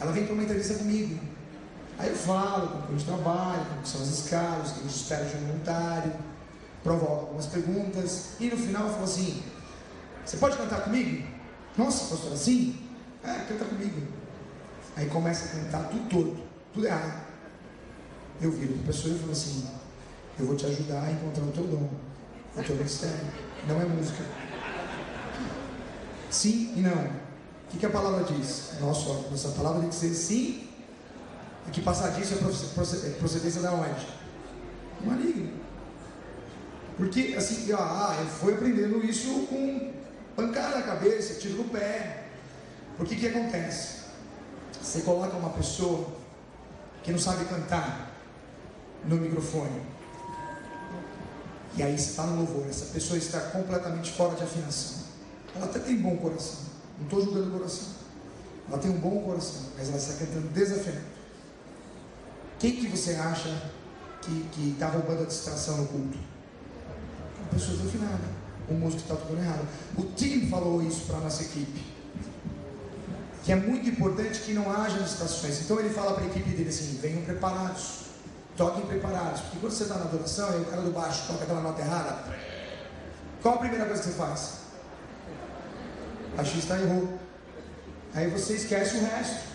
Ela vem para uma entrevista comigo. Aí eu falo como que a gente trabalha, como são as escalas, o que a gente espera de um voluntário, provoco algumas perguntas, e no final eu falo assim: Você pode cantar comigo? Nossa, pastor, assim? É, canta comigo. Aí começa a cantar tudo torto, tudo errado. Eu viro para a pessoa e falo assim: Eu vou te ajudar a encontrar o teu dom, o teu ministério. Não é música. Sim e não. O que, que a palavra diz? Nossa, nossa palavra tem que ser sim. E que passar disso é é procedência da onde? Maligno. Porque assim, ah, eu fui aprendendo isso com pancada na cabeça, tiro no pé. Porque que acontece? Você coloca uma pessoa que não sabe cantar no microfone. E aí está no louvor, essa pessoa está completamente fora de afinação. Ela até tem bom coração. Não estou julgando o coração. Ela tem um bom coração, mas ela está cantando desafinado. Quem que você acha que está roubando a distração no culto? Uma pessoa desafinada. O músico está tocando errado. O time falou isso para a nossa equipe. Que é muito importante que não haja distrações. Então ele fala para a equipe dele assim: venham preparados. Toquem preparados. Porque quando você está na adoração e o cara do baixo toca aquela nota errada, qual a primeira coisa que você faz? O baixista errou. Aí você esquece o resto.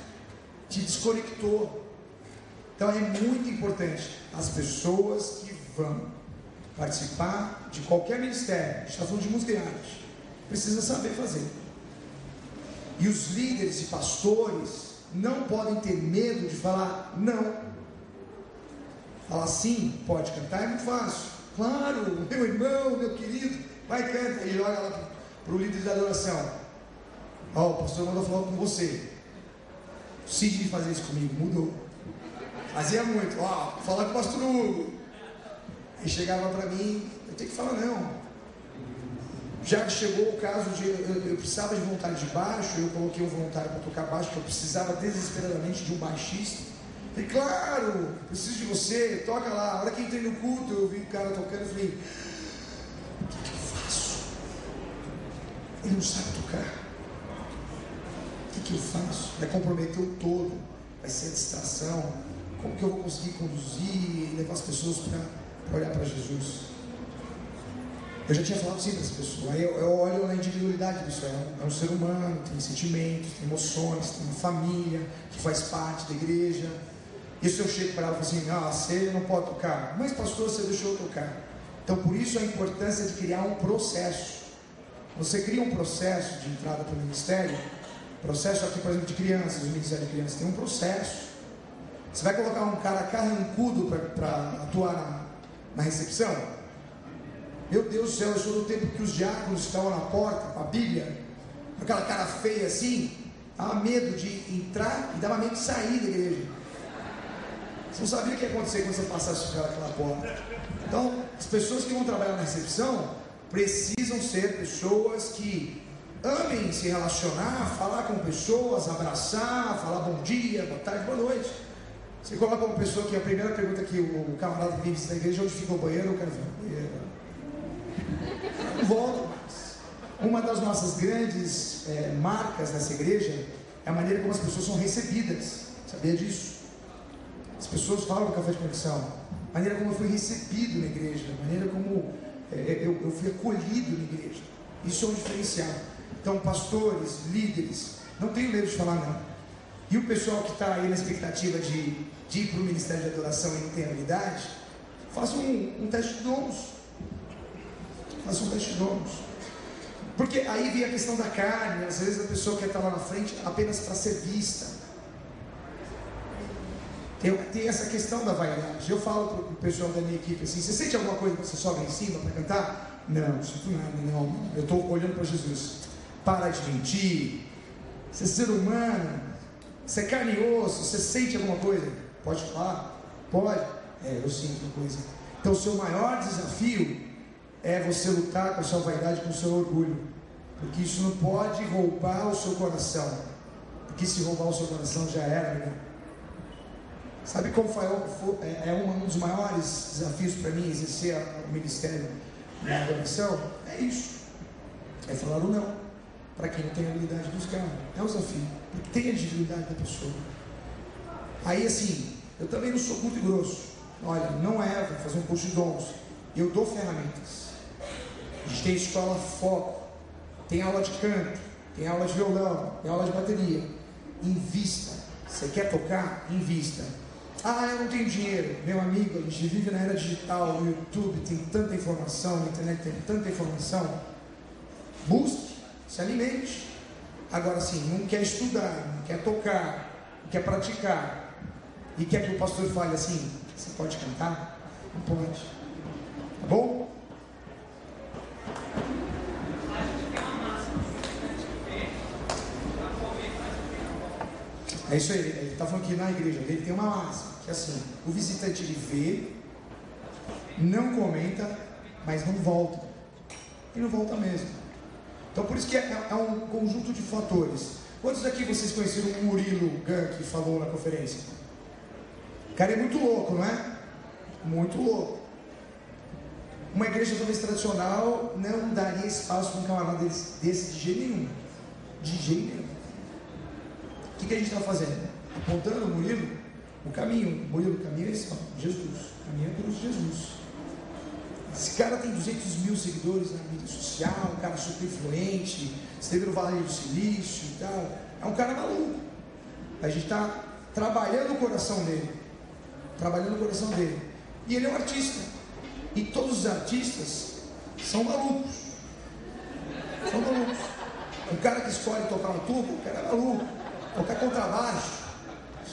Te desconectou. Então é muito importante as pessoas que vão participar de qualquer ministério, a está falando de música e arte, precisa saber fazer. E os líderes e pastores não podem ter medo de falar não. Falar sim, pode cantar, é muito fácil. Claro, meu irmão, meu querido, vai canta. E joga lá para o líder de adoração. Ó, o pastor mandou falar com você. Sidney fazer isso comigo, mudou. Fazia muito, ó, falar com o pastor Hugo. Aí chegava para mim, eu tenho que falar não. Já que chegou o caso de eu, eu precisava de voluntário de baixo, eu coloquei um voluntário para tocar baixo, porque eu precisava desesperadamente de um baixista. Falei, claro, preciso de você, toca lá. A hora que entrei no culto, eu vi o cara tocando, eu falei, o que, que eu faço? Ele não sabe tocar. O que, que eu faço? Vai comprometer o todo, vai ser distração. Como que eu vou conseguir conduzir e levar as pessoas para olhar para Jesus? Eu já tinha falado assim para essa pessoa. Aí eu, eu olho na individualidade Israel. É, é um ser humano, tem sentimentos, tem emoções, tem uma família que faz parte da igreja. Isso eu chego para ela e falo assim: ah, você não pode tocar. Mas, pastor, você deixou eu tocar. Então, por isso a importância de criar um processo. Você cria um processo de entrada para o ministério. Processo aqui, por exemplo, de crianças, o ministério de crianças tem um processo. Você vai colocar um cara carrancudo para atuar na, na recepção? Meu Deus do céu, eu sou do tempo que os diáconos estavam na porta, com a Bíblia, com aquela cara feia assim, dava medo de entrar e dava medo de sair da igreja. Você não sabia o que ia acontecer quando você passasse pelaquela porta. Então, as pessoas que vão trabalhar na recepção precisam ser pessoas que amem se relacionar, falar com pessoas, abraçar, falar bom dia, boa tarde, boa noite. Você coloca uma pessoa que a primeira pergunta que o camarada que vem visitar a igreja, onde fica o banheiro, eu quero ver o banheiro mais. Uma das nossas grandes é, marcas nessa igreja é a maneira como as pessoas são recebidas. Sabia disso? As pessoas falam do café de conexão. A maneira como eu fui recebido na igreja, a maneira como é, eu, eu fui acolhido na igreja. Isso é um diferencial. Então, pastores, líderes, não tenho medo de falar não. E o pessoal que está aí na expectativa de, de ir para o Ministério de Adoração e não habilidade, faça um, um teste de dons mas são testemunhos. Porque aí vem a questão da carne, às vezes a pessoa quer estar lá na frente apenas para ser vista. Tem, tem, essa questão da vaidade. Eu falo para o pessoal da minha equipe assim: você sente alguma coisa que você sobe em cima para cantar? Não, não sinto nada, não. Eu estou olhando para Jesus. Para de mentir. Você é ser humano. Você é carne e osso. Você sente alguma coisa? Pode falar? Pode? É, eu sinto uma coisa. Então, o seu maior desafio é você lutar com a sua vaidade, com o seu orgulho. Porque isso não pode roubar o seu coração. Porque se roubar o seu coração já era, né? Sabe qual foi, é, é um dos maiores desafios para mim exercer o ministério na adoração? É isso. É falar o não. Para quem não tem habilidade de buscar. É um desafio. Porque tem a dignidade da pessoa. Aí assim, eu também não sou muito grosso. Olha, não é, fazer um curso de dons. Eu dou ferramentas. A gente tem escola foco, tem aula de canto, tem aula de violão, tem aula de bateria. Invista. Você quer tocar? Invista. Ah, eu não tenho dinheiro. Meu amigo, a gente vive na era digital, no YouTube tem tanta informação, na internet tem tanta informação. Busque, se alimente. Agora sim, não quer estudar, não quer tocar, não quer praticar. E quer que o pastor fale assim, você pode cantar? Não pode. Tá bom? É isso aí, ele está falando que na igreja dele tem uma máxima, que é assim, o visitante ele vê, não comenta, mas não volta. E não volta mesmo. Então por isso que é, é um conjunto de fatores. Quantos aqui vocês conheceram o Murilo Gun que falou na conferência? O cara é muito louco, não é? Muito louco. Uma igreja talvez tradicional não daria espaço para um camarada desse, desse de jeito nenhum. De jeito nenhum. O que, que a gente está fazendo? Apontando o Murilo, o caminho. O Murilo, o caminho é esse, ó, Jesus. O caminho é cruz Jesus. Esse cara tem 200 mil seguidores na mídia social, um cara super influente, esteve no Vale do Silício e tal. É um cara maluco. A gente está trabalhando o coração dele. Trabalhando o coração dele. E ele é um artista. E todos os artistas são malucos. São malucos. O cara que escolhe tocar um tubo, o cara é maluco. Tocar contrabaixo,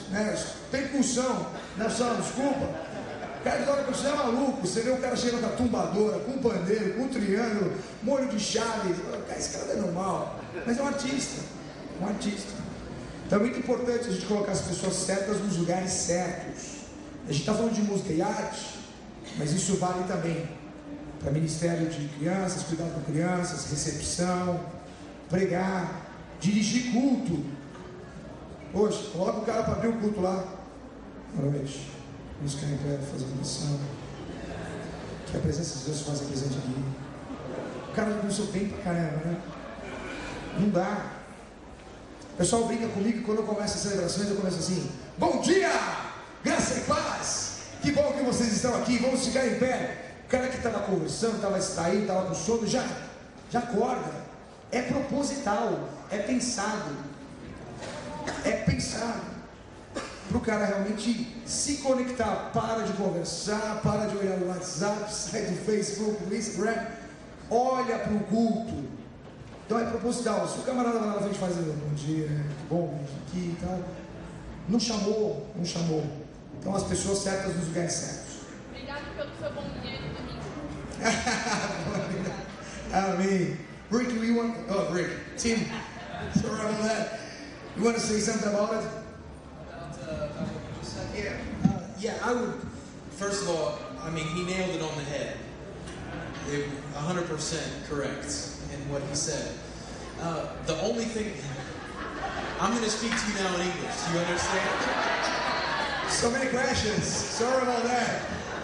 né? percussão, não só, desculpa. O cara que toca percussão é maluco. Você vê o cara chegando com a tumbadora, com o pandeiro, com o triângulo, molho de chaves. Cara, esse cara é normal. Mas é um artista. Um artista. Então é muito importante a gente colocar as pessoas certas nos lugares certos. A gente está falando de música e arte. Mas isso vale também para ministério de crianças, cuidar com crianças, recepção, pregar, dirigir culto. Hoje, coloca o cara para abrir o culto lá. Parabéns. Vamos ficar em pé, fazer oração. Que a presença de Deus se faça presente aqui. O cara começou bem pra caramba, né? Não dá. O pessoal brinca comigo quando eu começo as celebrações, eu começo assim: Bom dia! Graça e paz! Que bom que vocês estão aqui. Vamos ficar em pé. cara que estava conversando, estava distraído, estava com sono, já, já acorda. É proposital, é pensado. É pensado. Para o cara realmente se conectar, para de conversar, para de olhar o WhatsApp, sai do Facebook, do Instagram, olha para o culto. Então é proposital. Se o camarada vai lá na frente fazendo bom dia, bom, aqui e tal, não chamou, não chamou. Então as pessoas certas nos lugares certos. Obrigado pelo seu bom dia de domingo. Amém. Rick, we want. Oh, Rick, Tim, sorry about that. You want to say something about it? About, uh, about what you just said? Yeah. Uh, yeah, I would. First of all, I mean, he nailed it on the head. It, 100% correct in what he said. Uh, the only thing. I'm going to speak to you now in English. Do you understand? So many questions. Sorry about that.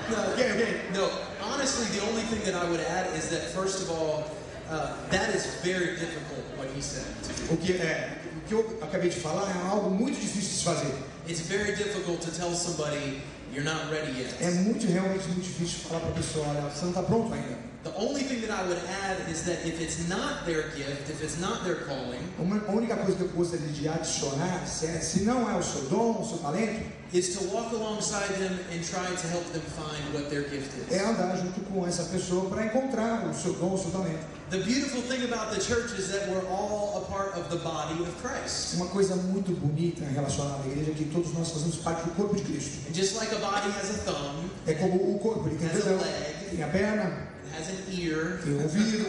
No, Okay, okay. No, honestly, the only thing that I would add is that, first of all, uh, that is very difficult, what he said. O que, é, o que eu acabei de falar é algo muito difícil de se fazer. It's very difficult to tell somebody you're not ready yet. É muito, realmente muito difícil falar para a pessoa: olha, você não está pronto ainda. The only thing that I would add is that if it's not their gift, if it's not their calling, a única coisa que eu gostaria de adicionar, se, é, se não é o seu dom, o seu talento, is to walk alongside them and try to help them find what their gift é is. andar junto com essa pessoa para encontrar o seu dom, o seu talento. The beautiful thing about the church is that we're all a part of the body of Christ. Uma coisa muito bonita relacionada à igreja é que todos nós fazemos parte do corpo de Cristo. And just like a body has a thumb, É como o corpo, ele tem Has a leg. tem a perna, has an ear, tem o ouvido.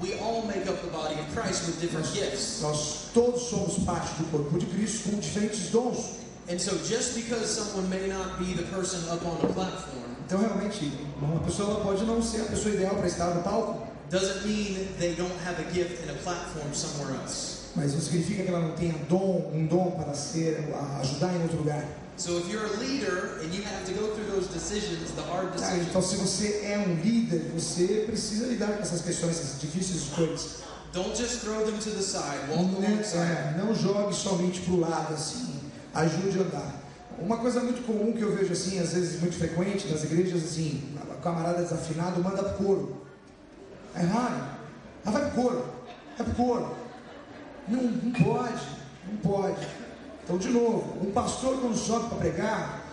we all make up the body of Christ with different gifts. Nós todos somos parte do corpo de Cristo com diferentes dons. And so just because someone may not be the person up on the platform Então, realmente, uma pessoa pode não ser a pessoa ideal para estar no palco, doesn't mean they don't have a gift and a platform somewhere else. mas não significa que ela não tenha dom, um dom para ser, ajudar em outro lugar. So if you're a leader and you have to go through those decisions, the hard Ah, decisions, Então, se você é um líder, você precisa lidar com essas questões, essas difíceis escolhas. don't just throw them to the side. Walk Não, alongside. é, não jogue somente para o lado, assim, ajude a andar. Uma coisa muito comum que eu vejo assim, às vezes muito frequente nas igrejas, assim, o camarada desafinado manda pro coro. É raro. Ah, vai pro coro. Vai pro coro. Não, não pode, não pode. Então, de novo, um pastor quando sobe para pregar,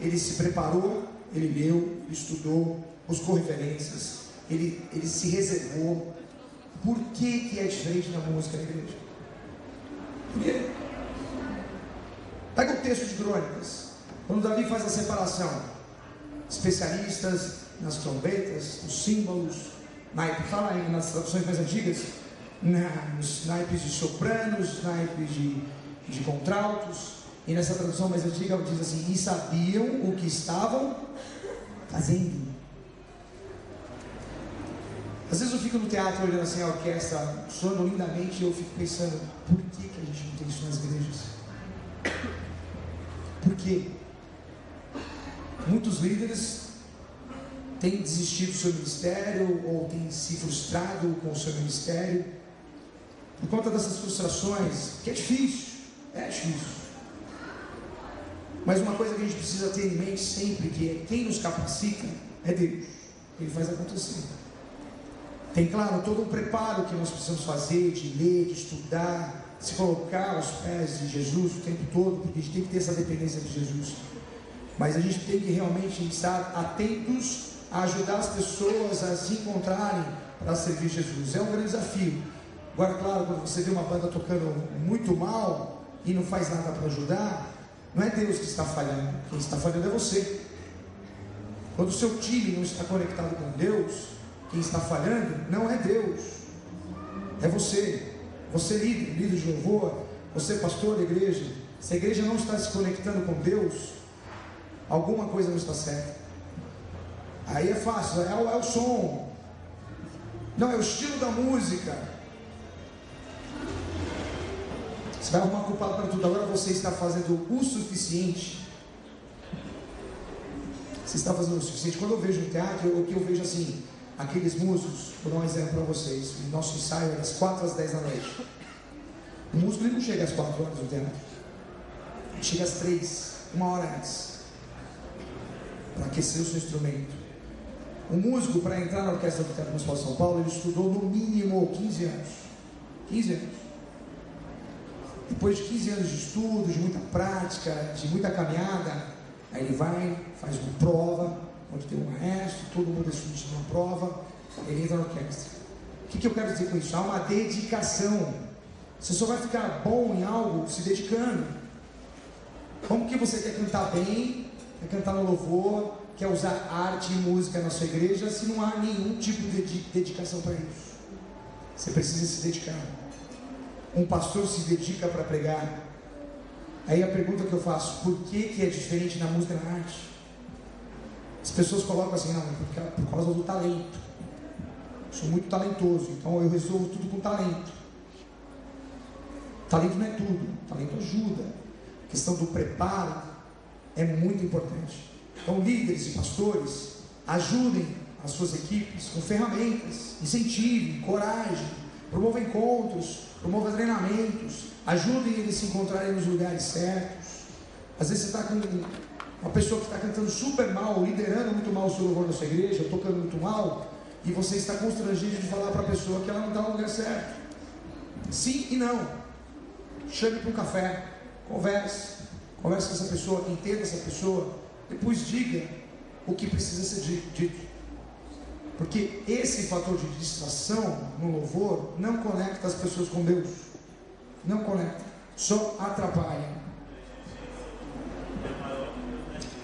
ele se preparou, ele leu, ele estudou, buscou referências, ele, ele se reservou. Por que, que é diferente na música na igreja? Por quê? Pega o texto de Crônicas, quando Davi faz a separação, especialistas nas trombetas, nos símbolos, naipe, fala aí nas traduções mais antigas, na, nos naipes de sopranos, naipes de, de contraltos, e nessa tradução mais antiga diz assim: e sabiam o que estavam fazendo. Às vezes eu fico no teatro olhando assim a orquestra soando lindamente e eu fico pensando, por que, que a gente não tem isso nas igrejas? Por quê? Muitos líderes têm desistido do seu ministério ou têm se frustrado com o seu ministério por conta dessas frustrações, que é difícil, é difícil. Mas uma coisa que a gente precisa ter em mente sempre que é quem nos capacita é Deus. Ele faz acontecer. Tem, claro, todo um preparo que nós precisamos fazer, de ler, de estudar, se colocar aos pés de Jesus o tempo todo, porque a gente tem que ter essa dependência de Jesus. Mas a gente tem que realmente estar atentos a ajudar as pessoas a se encontrarem para servir Jesus. É um grande desafio. Agora, claro, quando você vê uma banda tocando muito mal e não faz nada para ajudar, não é Deus que está falhando, quem está falhando é você. Quando o seu time não está conectado com Deus, quem está falhando não é Deus, é você. Você líder, líder de louvor, você pastor da igreja. Se a igreja não está se conectando com Deus, alguma coisa não está certa. Aí é fácil, é o, é o som, não, é o estilo da música. Você vai arrumar culpado para tudo. Agora você está fazendo o suficiente. Você está fazendo o suficiente. Quando eu vejo no teatro, o que eu vejo assim, aqueles músicos, vou dar um exemplo para vocês. O nosso ensaio é das 4 às 10 da noite. O músico ele não chega às 4 horas no teatro. Ele chega às 3, uma hora antes. Para aquecer o seu instrumento. Um músico, para entrar na Orquestra do Teatro Municipal de São Paulo, ele estudou no mínimo 15 anos. 15 anos. Depois de 15 anos de estudo, de muita prática, de muita caminhada, aí ele vai, faz uma prova, onde tem um maestro, todo mundo é submetido uma prova, ele entra na orquestra. O que, que eu quero dizer com isso? Há uma dedicação. Você só vai ficar bom em algo se dedicando. Como que você quer cantar bem, quer cantar no louvor, quer usar arte e música na sua igreja, se não há nenhum tipo de dedicação para isso? Você precisa se dedicar. Um pastor se dedica para pregar. Aí a pergunta que eu faço, por que, que é diferente na música e na arte? As pessoas colocam assim, não, por causa do talento. Sou muito talentoso, então eu resolvo tudo com talento. Talento não é tudo, talento ajuda. A questão do preparo é muito importante. Então, líderes e pastores, ajudem as suas equipes com ferramentas, incentivem, coragem, promovam encontros, promovam treinamentos, ajudem eles a se encontrarem nos lugares certos. Às vezes você está com uma pessoa que está cantando super mal, liderando muito mal o seu louvor na sua igreja, tocando muito mal, e você está constrangido de falar para a pessoa que ela não está no lugar certo. Sim e não. Chame para um café, converse, converse com essa pessoa, entenda essa pessoa, depois diga o que precisa ser dito. Porque esse fator de distração no louvor não conecta as pessoas com Deus. Não conecta, só atrapalha.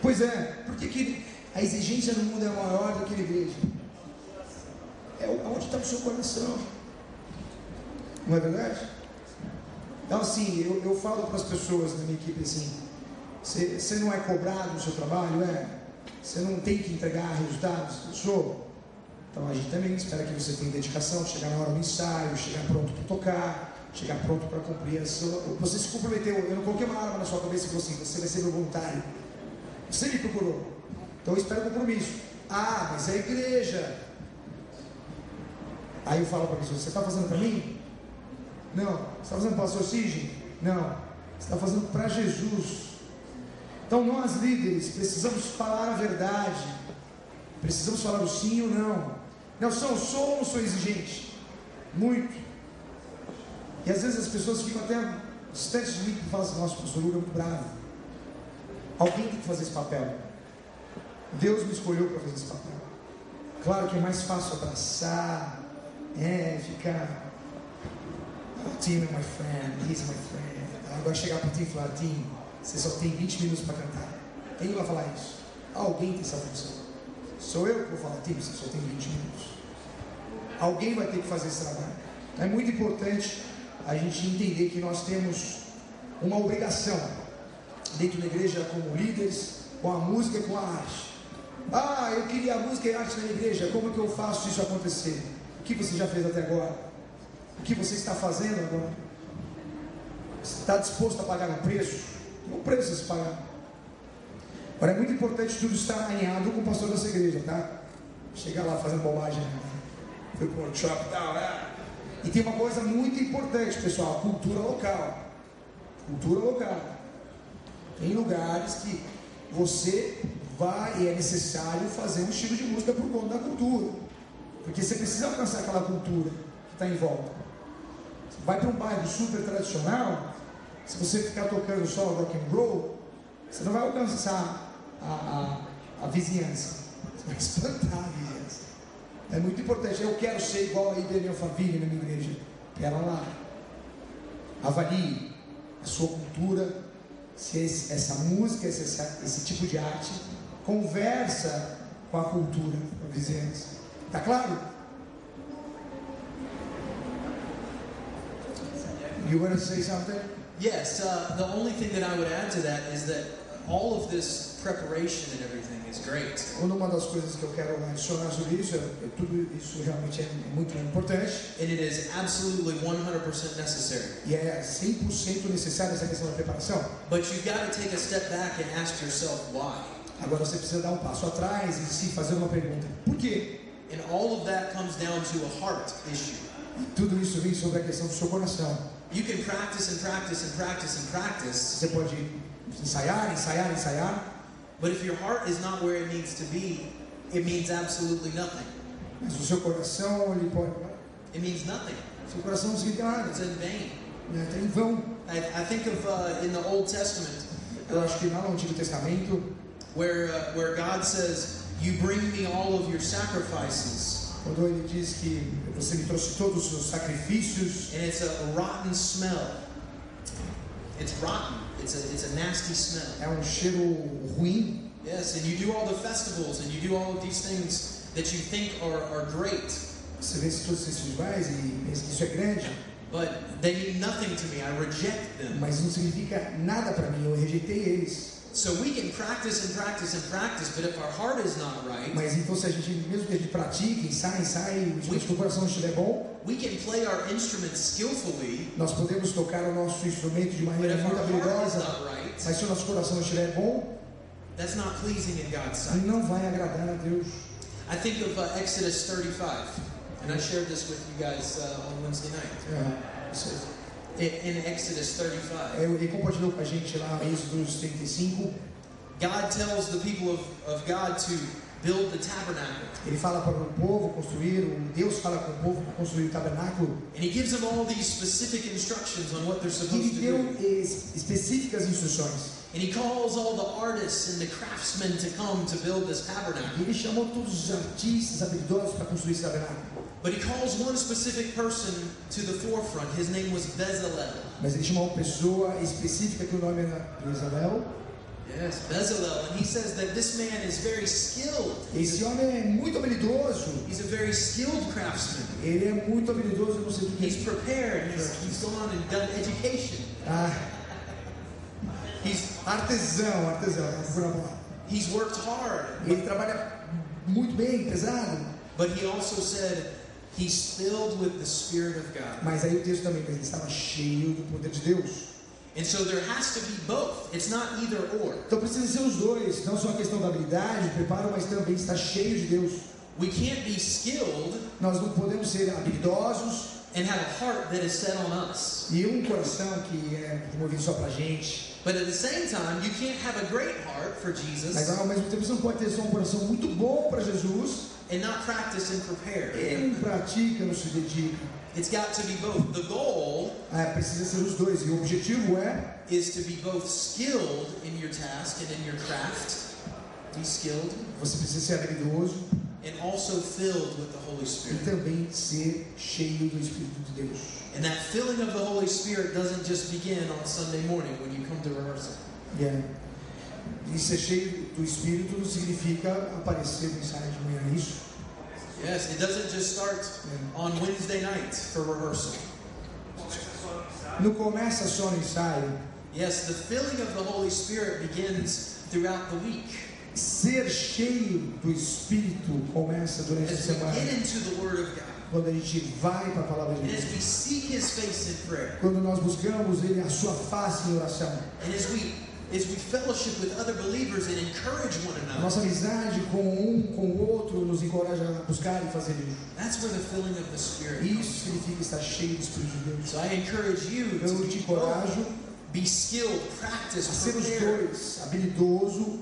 Pois é, por que, a exigência no mundo é maior do que na igreja? É onde está o seu coração. Não é verdade? Então, assim, eu, eu falo para as pessoas da minha equipe assim: você, não é cobrado no seu trabalho, é? Você não tem que entregar resultados? Sou. Então a gente também espera que você tenha dedicação, chegar na hora do ensaio, chegar pronto para tocar, chegar pronto para cumprir a sua. Você se comprometeu, eu não coloquei uma arma na sua cabeça e falei assim: você vai ser meu voluntário. Você me procurou. Então eu espero compromisso. Ah, mas é a igreja. Aí eu falo para a pessoa: você está fazendo para mim? Não. Você está fazendo para o Sige? Não. Você está fazendo para Jesus. Então nós líderes precisamos falar a verdade. Precisamos falar o sim ou não. Nelson, sou ou não sou exigente? Muito. E às vezes as pessoas ficam até distantes de mim e falam assim, nossa, pastor Lula é muito bravo. Alguém tem que fazer esse papel. Deus me escolheu para fazer esse papel. Claro que é mais fácil abraçar, é, ficar. Oh, Tim é my friend, he's my friend. Agora chegar para o Tim e falar, Tim, você só tem 20 minutos para cantar. Quem vai falar isso? Alguém tem essa função. Sou eu que vou falar, Tim, você só tem 20 minutos. Alguém vai ter que fazer esse trabalho. É muito importante a gente entender que nós temos uma obrigação dentro da igreja como líderes, com a música e com a arte. Ah, eu queria a música e arte na igreja, como que eu faço isso acontecer? O que você já fez até agora? O que você está fazendo agora? Está disposto a pagar um preço? Tem preço se pagar. Agora é muito importante tudo estar alinhado com o pastor dessa igreja, tá? Chegar lá fazendo bobagem, né? Foi para workshop e tal? E tem uma coisa muito importante, pessoal, cultura local. Cultura local. Tem lugares que você vai e é necessário fazer um estilo de música por conta da cultura. Porque você precisa alcançar aquela cultura que está em volta. Você vai para um bairro super tradicional, se você ficar tocando só rock and roll, você não vai alcançar a, a, a vizinhança. Você vai espantar a vizinhança. É muito importante. Eu quero ser igual a Iberian Faville na minha igreja. Pera lá. Avalie a sua cultura se esse, essa música, esse, esse tipo de arte conversa com a cultura, com a vizinhança. Está claro? You want to say something? Yes, uh, the only thing that I would add to that is that all of this preparation and everything great. Uma das coisas que eu quero adicionar sobre isso é, é tudo isso realmente é muito importante. And it is absolutely 100% necessary. E é 100% necessário essa questão da preparação. But you've got to take a step back and ask yourself why. Agora você precisa dar um passo atrás e se fazer uma pergunta. Por quê? And all of that comes down to a heart issue. E tudo isso vem sobre a questão do seu coração. You can practice and practice and practice and practice. Você pode ensaiar, ensaiar, ensaiar. But if your heart is not where it needs to be, it means absolutely nothing. Mas o seu coração, ele pode. It means nothing. Seu coração nada, It's in vain. Está em vão. I, I think of uh, in the Old Testament Eu acho que lá no Antigo Testamento, where uh, where God says, "You bring me all of your sacrifices, quando ele diz que você me trouxe todos os sacrifícios, and it's a, a rotten smell. It's rotten. It's a it's a nasty smell." é um cheiro ruim, Yes, and you do all the festivals and you do all of these things that you think are, are great, você vê todos esses festivais e pensa que isso é grande, but they mean nothing to me. I reject them. mas não significa nada para mim, eu rejeitei eles. So we can practice and practice and practice, but if our heart is not right, Mas então se a gente, mesmo que a gente pratique, ensaie, ensaie, mas que o coração estiver bom, we can play our instruments skillfully, nós podemos tocar o nosso instrumento de maneira muito habilidosa, right, mas se o nosso coração estiver bom, that's not pleasing in God's sight. não vai agradar a Deus. I think of uh, Exodus 35, and I shared this with you guys uh, on Wednesday night. Isso- In, Exodus 35, é, ele compartilhou com a gente lá em Êxodo 35, God tells the people of, of God to build the tabernacle. ele fala para o povo construir, Deus fala com o povo para construir o tabernáculo, And he gives them all these specific instructions on what they're supposed ele to deu do. es- específicas instruções. And he calls all the artists and the craftsmen to come to build this tabernacle. ele chamou todos os artistas habilidosos para construir esse tabernáculo. But he calls one specific person to the forefront. His name was Bezalel. Mas ele chamou uma pessoa específica que o nome era Isabel. Yes, Bezalel. And he says that this man is very skilled. Esse homem é muito habilidoso. He's a very skilled craftsman. Ele é muito habilidoso no sentido He's prepared. He's, he's gone and done education. ah, He's, artesão, artesão, he's worked hard. Ele trabalha muito bem, pesado. But he also said he's filled with the Spirit of God. Mas aí o texto também, ele estava cheio do poder de Deus. And so there has to be both. It's not either or. Então precisa ser os dois, não só a questão da habilidade, preparo, mas também estar cheio de Deus. We can't be skilled Nós não podemos ser habilidosos and have a heart that is set on us. e um coração que é movido só pra gente. But at the same time, you can't have a great heart for Mas Jesus ao mesmo tempo você não pode ter só um coração muito bom para Jesus and not practice and prepare. e pratica, não se dedica. It's got to be both. The goal Ah, precisa ser os dois. E o objetivo é is to be both skilled in your task and in your craft, be skilled, você precisa ser habilidoso and also filled with the Holy e Spirit. também ser cheio do Espírito de Deus. And that filling of the Holy Spirit doesn't just begin on Sunday morning when you come to rehearsal. Yeah. E ser cheio do Espírito não significa aparecer no ensaio de manhã, é isso? Yes, it doesn't just start on Wednesday night for rehearsal. Não começa só no ensaio. Yes, the filling of the Holy Spirit begins throughout the week. Ser cheio do Espírito começa durante a As we semana. get into the Word of God, Quando a gente vai para a palavra de Deus. Quando nós buscamos Ele, a sua face em oração. As we fellowship with other believers and encourage one another, nossa amizade com um, com o outro, nos encoraja a buscar e fazer isso. that's where the filling of the Spirit Isso significa estar cheio do Espírito de Deus. So I encourage you Eu to te encorajo be skilled, a practice, ser os dois, habilidoso,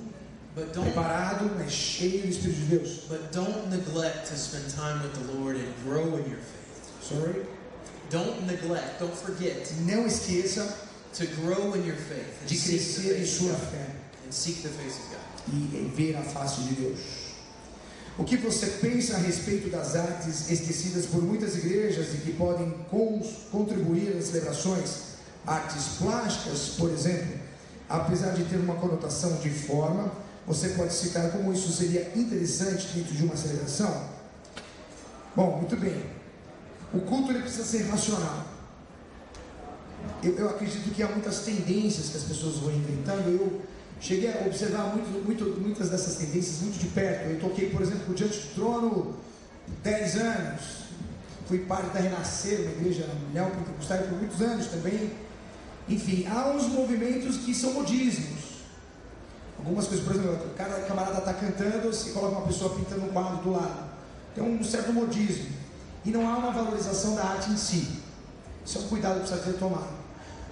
but don't preparado, mas cheio do Espírito de Deus. but don't neglect to spend time with the Lord and grow in your faith. Sorry. Don't neglect, don't forget Não esqueça to grow in your faith de crescer em sua fé And seek the face of God. e ver a face de Deus. O que você pensa a respeito das artes esquecidas por muitas igrejas e que podem contribuir nas celebrações? Artes plásticas, por exemplo, apesar de ter uma conotação de forma, você pode citar como isso seria interessante dentro de uma celebração? Bom, muito bem. O culto ele precisa ser racional. Eu, eu acredito que há muitas tendências que as pessoas vão inventando. Eu cheguei a observar muito, muito, muitas dessas tendências muito de perto. Eu toquei, por exemplo, diante do trono 10 anos. Fui parte da Renascer, uma igreja neopentecostal por muitos anos também. Enfim, há uns movimentos que são modismos. Algumas coisas, por exemplo, o camarada está cantando, você coloca uma pessoa pintando um quadro do lado. Tem um certo modismo. E não há uma valorização da arte em si. Isso é um cuidado que precisa ser tomado.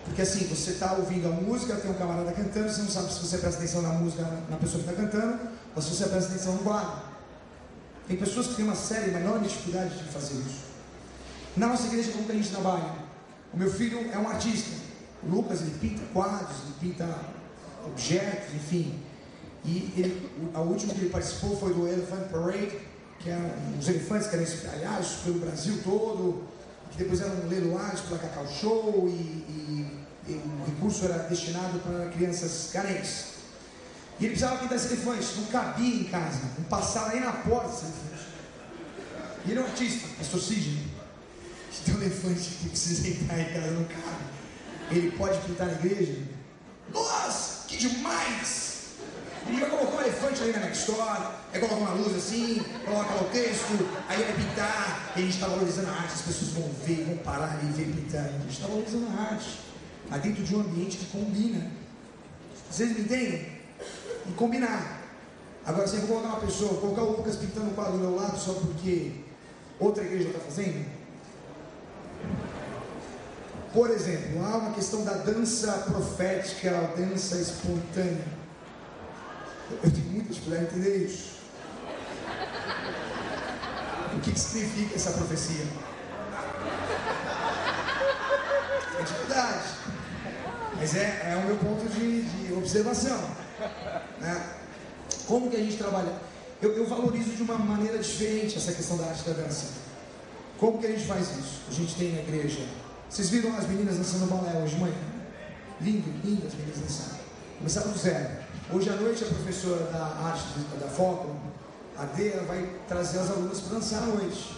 Porque assim, você está ouvindo a música, tem um camarada cantando, você não sabe se você presta atenção na música, na pessoa que está cantando, ou se você presta atenção no quadro. Tem pessoas que têm uma séria, uma enorme dificuldade de fazer isso. Na nossa igreja, como a gente trabalha? O meu filho é um artista. O Lucas, ele pinta quadros, ele pinta objetos, enfim. E ele, a última que ele participou foi do Elephant Parade, que eram os elefantes que eram espalhados pelo Brasil todo, depois eram leiloados pela Cacau Show e, e, e o recurso era destinado para crianças carentes. E ele precisava pintar esse elefante, não cabia em casa, não passava nem na porta esse elefante. E ele é um artista, pastor Sidney. Tem um elefante que precisa entrar em casa, não cabe. Ele pode pintar na igreja? Nossa, que demais! Ele vai colocar um elefante ali na Next Store, aí coloca uma luz assim, coloca lá o texto, aí vai pintar, e a gente está valorizando a arte, as pessoas vão ver, vão parar ali e ver pintar. A gente está valorizando a arte, mas dentro de um ambiente que combina. Vocês me entendem? E combinar. Agora, se eu colocar uma pessoa, colocar o Lucas pintando o quadro do meu lado só porque outra igreja está fazendo? Por exemplo, há uma questão da dança profética, a dança espontânea. Eu muita dificuldade em entender isso. O que, que significa essa profecia? É dificuldade. Mas é, é o meu ponto de, de observação. Né? Como que a gente trabalha? Eu, eu, valorizo de uma maneira diferente essa questão da arte da dança. Como que a gente faz isso? A gente tem na igreja. Vocês viram as meninas dançando balé hoje de manhã? Lindo, lindas meninas dançando. Começaram do zero. Hoje à noite, a professora da arte da Foco, a Dea, vai trazer as alunas para dançar à noite.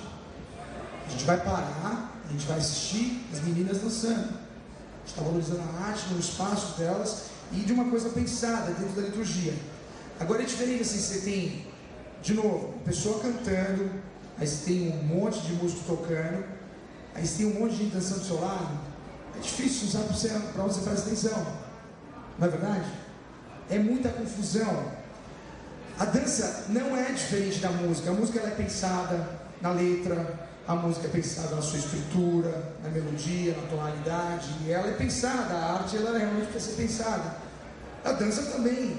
A gente vai parar, a gente vai assistir as meninas dançando. A gente está valorizando a arte no espaço delas e de uma coisa pensada dentro da liturgia. Agora é diferente assim, você tem, de novo, uma pessoa cantando, aí você tem um monte de músico tocando, aí você tem um monte de dançando do seu lado. É difícil usar para você, você prestar atenção. Não é verdade? É muita confusão. A dança não é diferente da música. A música é pensada na letra, a música é pensada na sua estrutura, na melodia, na tonalidade. E ela é pensada, a arte ela realmente precisa ser pensada. A dança também.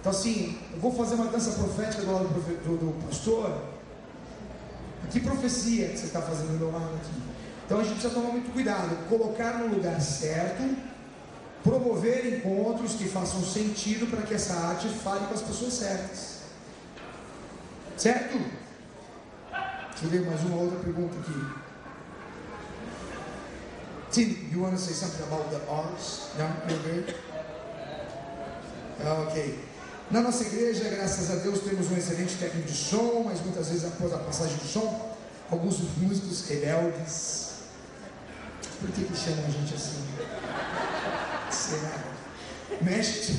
Então assim, eu vou fazer uma dança profética do lado do, do pastor. Que profecia que você está fazendo do meu lado aqui? Então a gente precisa tomar muito cuidado, colocar no lugar certo promover encontros que façam sentido para que essa arte fale com as pessoas certas. Certo? Deixa eu ver mais uma outra pergunta aqui. Tim, you want to say something about the arts? Não? You're good? Ok. Na nossa igreja, graças a Deus, temos um excelente técnico de som, mas muitas vezes após a passagem do som, alguns músicos rebeldes. Por que, que chamam a gente assim? Será? Mexe.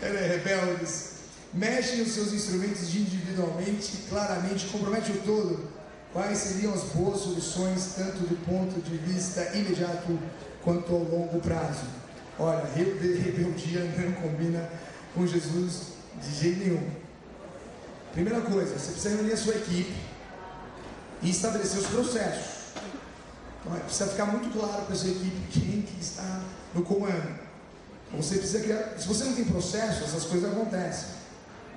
Ela é rebeldes. Mexe os seus instrumentos individualmente, claramente, compromete o todo. Quais seriam as boas soluções, tanto do ponto de vista imediato quanto ao longo prazo? Olha, rebeldia não combina com Jesus de jeito nenhum. Primeira coisa, você precisa reunir a sua equipe e estabelecer os processos. Então, precisa ficar muito claro para a sua equipe quem que está no comando. Você precisa criar. Se você não tem processo, essas coisas acontecem.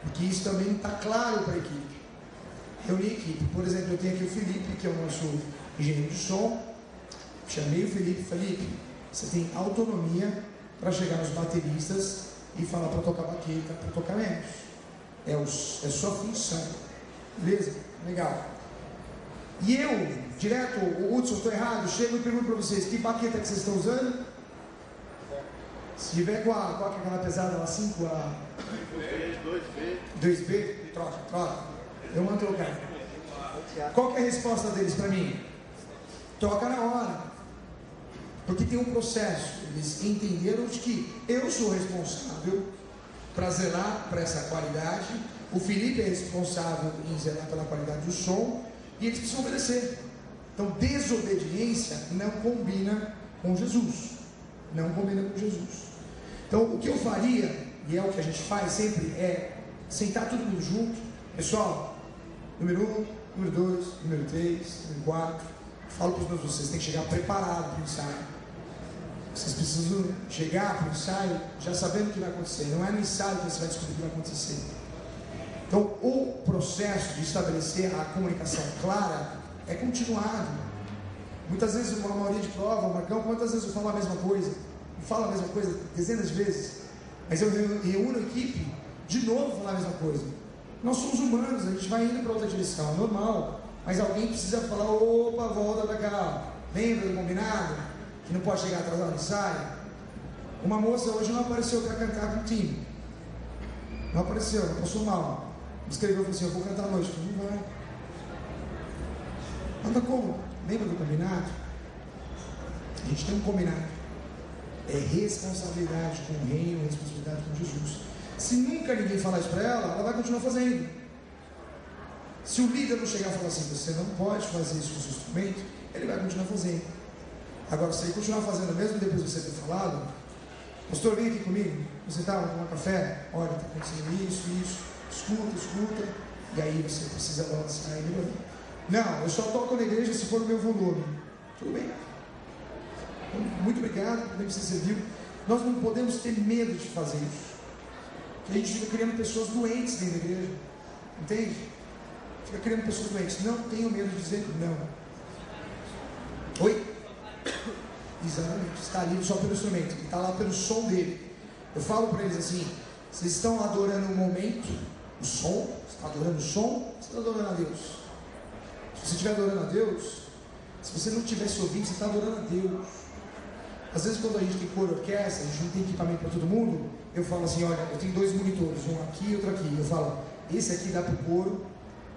Porque isso também está claro para a equipe. Reunir a equipe. Por exemplo, eu tenho aqui o Felipe, que é o nosso engenheiro de som. Chamei o Felipe, Felipe, você tem autonomia para chegar nos bateristas e falar para tocar baqueta, para tocar menos. É, o, é sua função. Beleza? Legal. E eu, direto, o Hudson, estou errado, chego e pergunto para vocês, que baqueta que vocês estão usando? Se tiver com a, qual é aquela pesada lá assim, com a... 2B. 2B? Troca, troca. Eu mando trocar. Qual é a resposta deles para mim? Troca na hora. Porque tem um processo. Eles entenderam de que eu sou responsável para zelar para essa qualidade. O Felipe é responsável em zelar pela qualidade do som. E eles precisam obedecer. Então, desobediência não combina com Jesus. Não combina com Jesus. Então, o que eu faria, e é o que a gente faz sempre, é sentar todo mundo junto. Pessoal, número um, número dois, número três, número quatro. Falo para os meus vocês, tem que chegar preparado para o ensaio. Vocês precisam chegar para o ensaio já sabendo o que vai acontecer. Não é no ensaio que você vai descobrir o que vai acontecer. Então, o processo de estabelecer a comunicação clara é continuado. Muitas vezes, uma maioria de prova, Marcão, quantas vezes eu falo a mesma coisa? Eu falo a mesma coisa dezenas de vezes, mas eu reúno a equipe de novo falar a mesma coisa. Nós somos humanos, a gente vai indo para outra direção, é normal, mas alguém precisa falar: opa, volta para cá. Lembra do combinado? Que não pode chegar atrasado no ensaio? Uma moça hoje não apareceu para cantar com o time. Não apareceu, não passou mal. Escreveu e falou assim: Eu vou cantar à noite. Não vai. Anda como? Lembra do combinado? A gente tem um combinado. É responsabilidade com o reino, responsabilidade com Jesus. Se nunca ninguém falar isso para ela, ela vai continuar fazendo. Se o líder não chegar e falar assim: Você não pode fazer isso com o instrumento, ele vai continuar fazendo. Agora, se ele continuar fazendo, mesmo depois de você ter falado, Pastor, vem aqui comigo. Você está tomar café? Olha, está acontecendo isso, isso. Escuta, escuta. E aí você precisa lançar ele. ali. Não, eu só toco na igreja se for o meu volume. Tudo bem. Muito obrigado, nem você serviu. Nós não podemos ter medo de fazer isso. Porque a gente fica criando pessoas doentes dentro da igreja. Entende? Fica criando pessoas doentes. Não tenho medo de dizer não. Oi? Exatamente, está ali só pelo instrumento, está lá pelo som dele. Eu falo para eles assim: vocês estão adorando o momento, o som, você está adorando o som, você está adorando a Deus. Se você estiver adorando a Deus, se você não estivesse ouvindo, você está adorando a Deus. Às vezes, quando a gente tem cor orquestra, a gente não tem equipamento para todo mundo, eu falo assim: olha, eu tenho dois monitores, um aqui e outro aqui. Eu falo: esse aqui dá para o coro,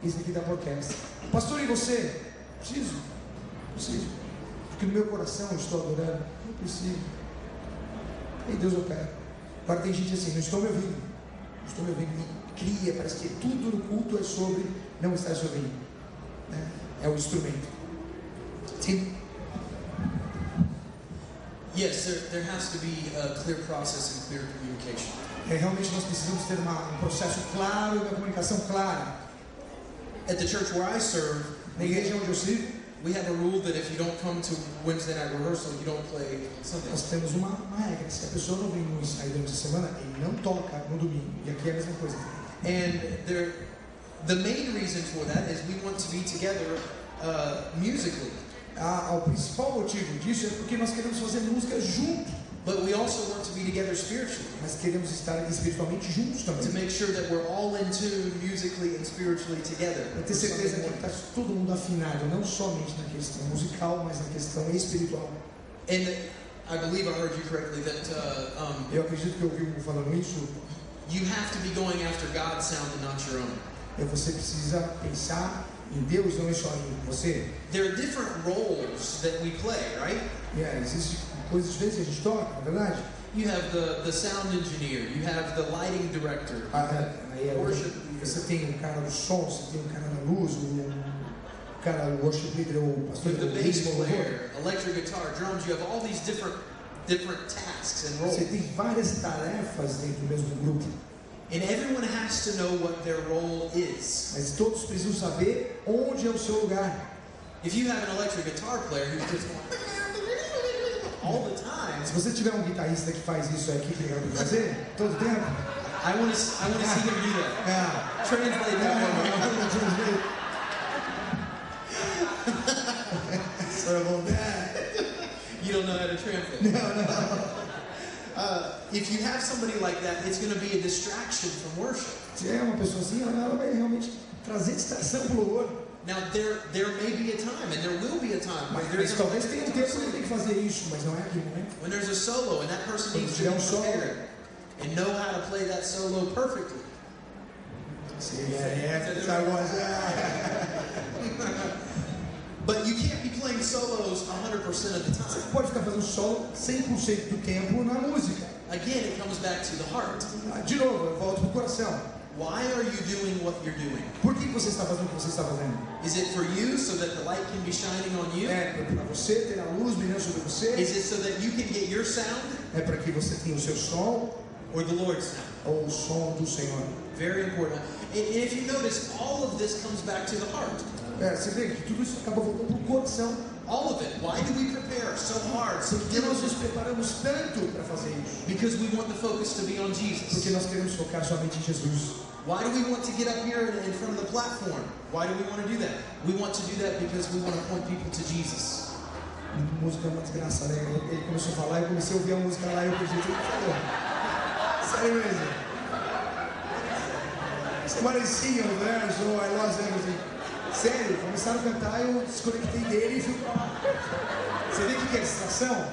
esse aqui dá para orquestra. Pastor, e você? Preciso, preciso. Porque no meu coração eu estou adorando. Não preciso. Em Deus eu quero. Agora tem gente assim, não estou me ouvindo. Não estou me ouvindo. E cria, parece que tudo no culto é sobre não estar se ouvindo. né? É o instrumento. Sim. Yes, there, there has to be a clear process and clear communication. É, realmente nós precisamos ter uma- um processo claro, uma comunicação clara. At the church where I serve, Na igreja onde eu sirvo, we have a rule that if you don't come to Wednesday night rehearsal, you don't play Sunday. nós temos uma, uma regra. Se a pessoa não vem no ensaio durante a semana, ele não toca no domingo. E aqui é a mesma coisa. And there, the main reason for that is we want to be together uh, musically, Ah, o principal motivo disso é porque nós queremos fazer música junto. but we also want to be together spiritually mas queremos estar espiritualmente juntos to make sure that we're all in tune musically and spiritually together. Para ter certeza que está todo mundo afinado, não somente na questão musical, mas na questão espiritual. And I believe I heard you correctly that uh, um, Eu acredito que eu ouvi um falando isso. You have to be going after God's sound and not your own. É você precisa pensar em Deus, não é só em você. There are different roles that we play, right? Yeah, existem coisas diferentes que a gente toca, na verdade. You have the, the sound engineer, you have the lighting director, Ah, é, Worship você tem um cara do som, você tem um cara da luz, um cara worship leader, o pastor you have the bass player, electric guitar, drums. You have all these different different tasks and roles, Você tem várias tarefas dentro do mesmo grupo. and everyone has to know what their role is. Mas todos precisam saber onde é o seu lugar. If you have an electric guitar player who's just going all the time, Se você tiver um guitarrista que faz isso, a equipe legal fazer, todo tempo. I want to I want to see him do that. É, Translate that for me. Sorry about that. You don't know how to translate. No, no. Uh, if you have somebody like that, it's going to be a distraction from worship. Se é uma pessoa assim, ela ela vai realmente trazer distração para o louvor. Now there there may be a time, and there will be a time where there's talvez tenha um tempo que tem que fazer isso, mas não é aqui momento. when there's a solo, and that person needs to tiver be um prepared and know how to play that solo perfectly. Sim, é, é, Star Wars, But you can't be playing solos 100% of the Você time. pode ficar fazendo solo 100% do tempo na música. Again, it comes back to the heart. Ah, De novo, eu volto pro coração. Why are you doing what you're doing? Por que você está fazendo o que você está fazendo? Is it for you so that the light can be shining on you? É para você ter a luz brilhando sobre você? Is it so that you can get your sound É para que você tenha o seu som or the Lord's sound? ou o som do Senhor? Very important. And and if you notice, all of this comes back to the heart. É, você vê que tudo isso acaba voltando pro coração. All of it. Why do we prepare so hard, so Por que nós nos preparamos tanto para fazer isso? Because we want the focus to be on Porque Jesus. nós queremos focar somente em Jesus. Why do we want to get up here in front of the platform? Why do we want to do that? We want to do that because we want to point people to Jesus. A música é uma desgraça, né? Ele começou a falar, eu comecei a ouvir a música lá e eu perdi tudo que. Sério mesmo. Você parecia o verso, oh, I lost everything. Sério, começaram a cantar e eu desconectei dele e fui pra lá. Você vê o que é distração?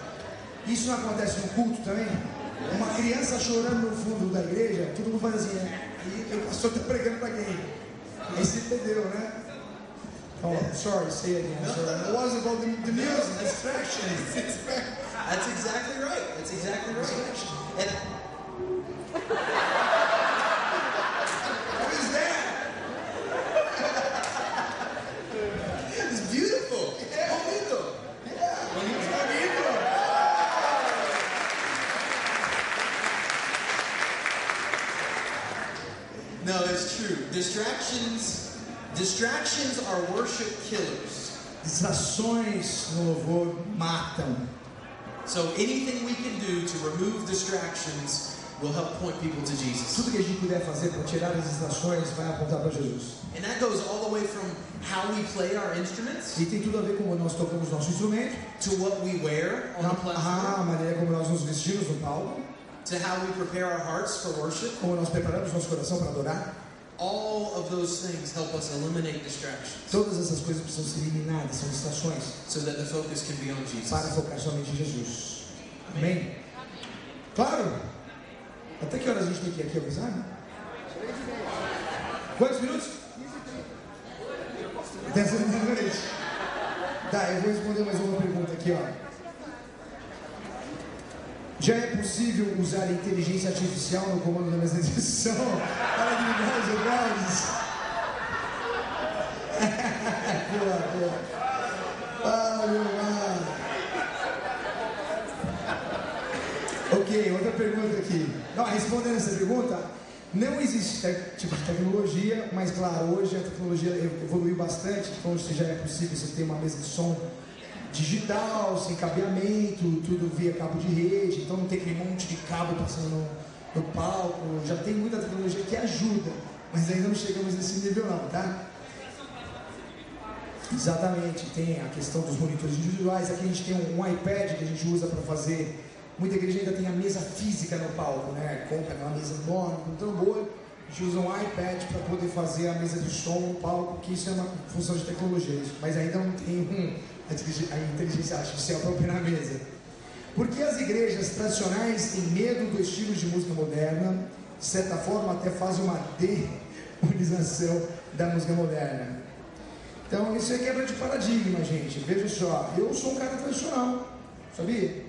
Isso não acontece no culto também? Uma criança chorando no fundo da igreja, todo mundo faz assim, né? E o pastor está pregando para quem? Aí você entendeu, né? Oh, sorry, say it again. Sorry. It wasn't about the, the music, distractions. That's exactly right. That's exactly right. And No, it's true. Distractions, distractions are worship killers. Distrações no louvor matam. So anything we can do to remove distractions will help point people to Jesus. Tudo que a gente puder fazer para tirar as distrações vai apontar para Jesus. And that goes all the way from how we play our instruments E tem tudo a ver como nós tocamos nosso instrumento, to what we wear on na, the platform ah, a maneira como nós nos vestimos no palco, to how we prepare our hearts for worship. como nós preparamos nosso coração para adorar. All of those things help us eliminate distractions Todas essas coisas precisam ser eliminadas, são distrações, so that the focus can be on Jesus. para focar somente em Jesus. Amém? Claro! Até que horas a gente tem que ir aqui, sabe? Quantos minutos? Até as da noite. Tá, eu vou responder mais uma pergunta aqui, ó. Já é possível usar a inteligência artificial no comando da mesa de edição para eliminar os rebeldes? boa, boa. Ah, meu mano. Ok, outra pergunta aqui. Não, respondendo essa pergunta, não existe te- tipo de tecnologia, mas claro, hoje a tecnologia evoluiu bastante, então hoje já é possível você ter uma mesa de som digital, sem cabeamento, tudo via cabo de rede, então não tem aquele monte de cabo passando no, no palco, já tem muita tecnologia que ajuda, mas ainda não chegamos nesse nível não, tá? Exatamente, tem a questão dos monitores individuais. Aqui a gente tem um, um iPad que a gente usa para fazer. Muita igreja ainda tem a mesa física no palco, né? Compra uma mesa enorme com tambor. A gente usa um iPad para poder fazer a mesa de som no palco, que isso é uma função de tecnologia. Mas ainda não tem um, a inteligência- artificial para operar a mesa. Por que as igrejas tradicionais têm medo do estilo de música moderna? De certa forma, até fazem uma demonização da música moderna. Então, isso é quebra de paradigma, gente. Veja só, eu sou um cara tradicional, sabia?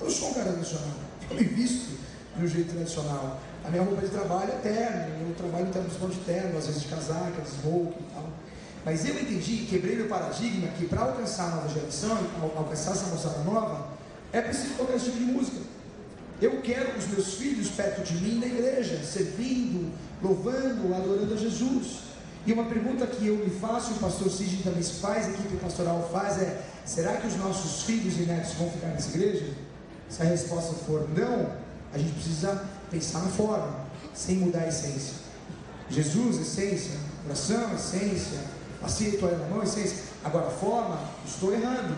Eu sou um cara tradicional. Eu me visto de um jeito tradicional. A minha roupa de trabalho é terno, eu trabalho internacional de terno, às vezes de casaca, de smoke e tal. Mas eu entendi, quebrei meu paradigma, que para alcançar a nova geração, al- alcançar essa moçada nova, é preciso tocar esse tipo de música. Eu quero os meus filhos perto de mim na igreja, servindo, louvando, adorando a Jesus. E uma pergunta que eu me faço, e o pastor Sidney também se faz, a equipe pastoral faz, é: será que os nossos filhos e netos vão ficar nessa igreja? Se a resposta for não, a gente precisa pensar na forma, sem mudar a essência. Jesus, essência, oração, essência, e toalha na mão, essência. Agora, a forma, estou errando.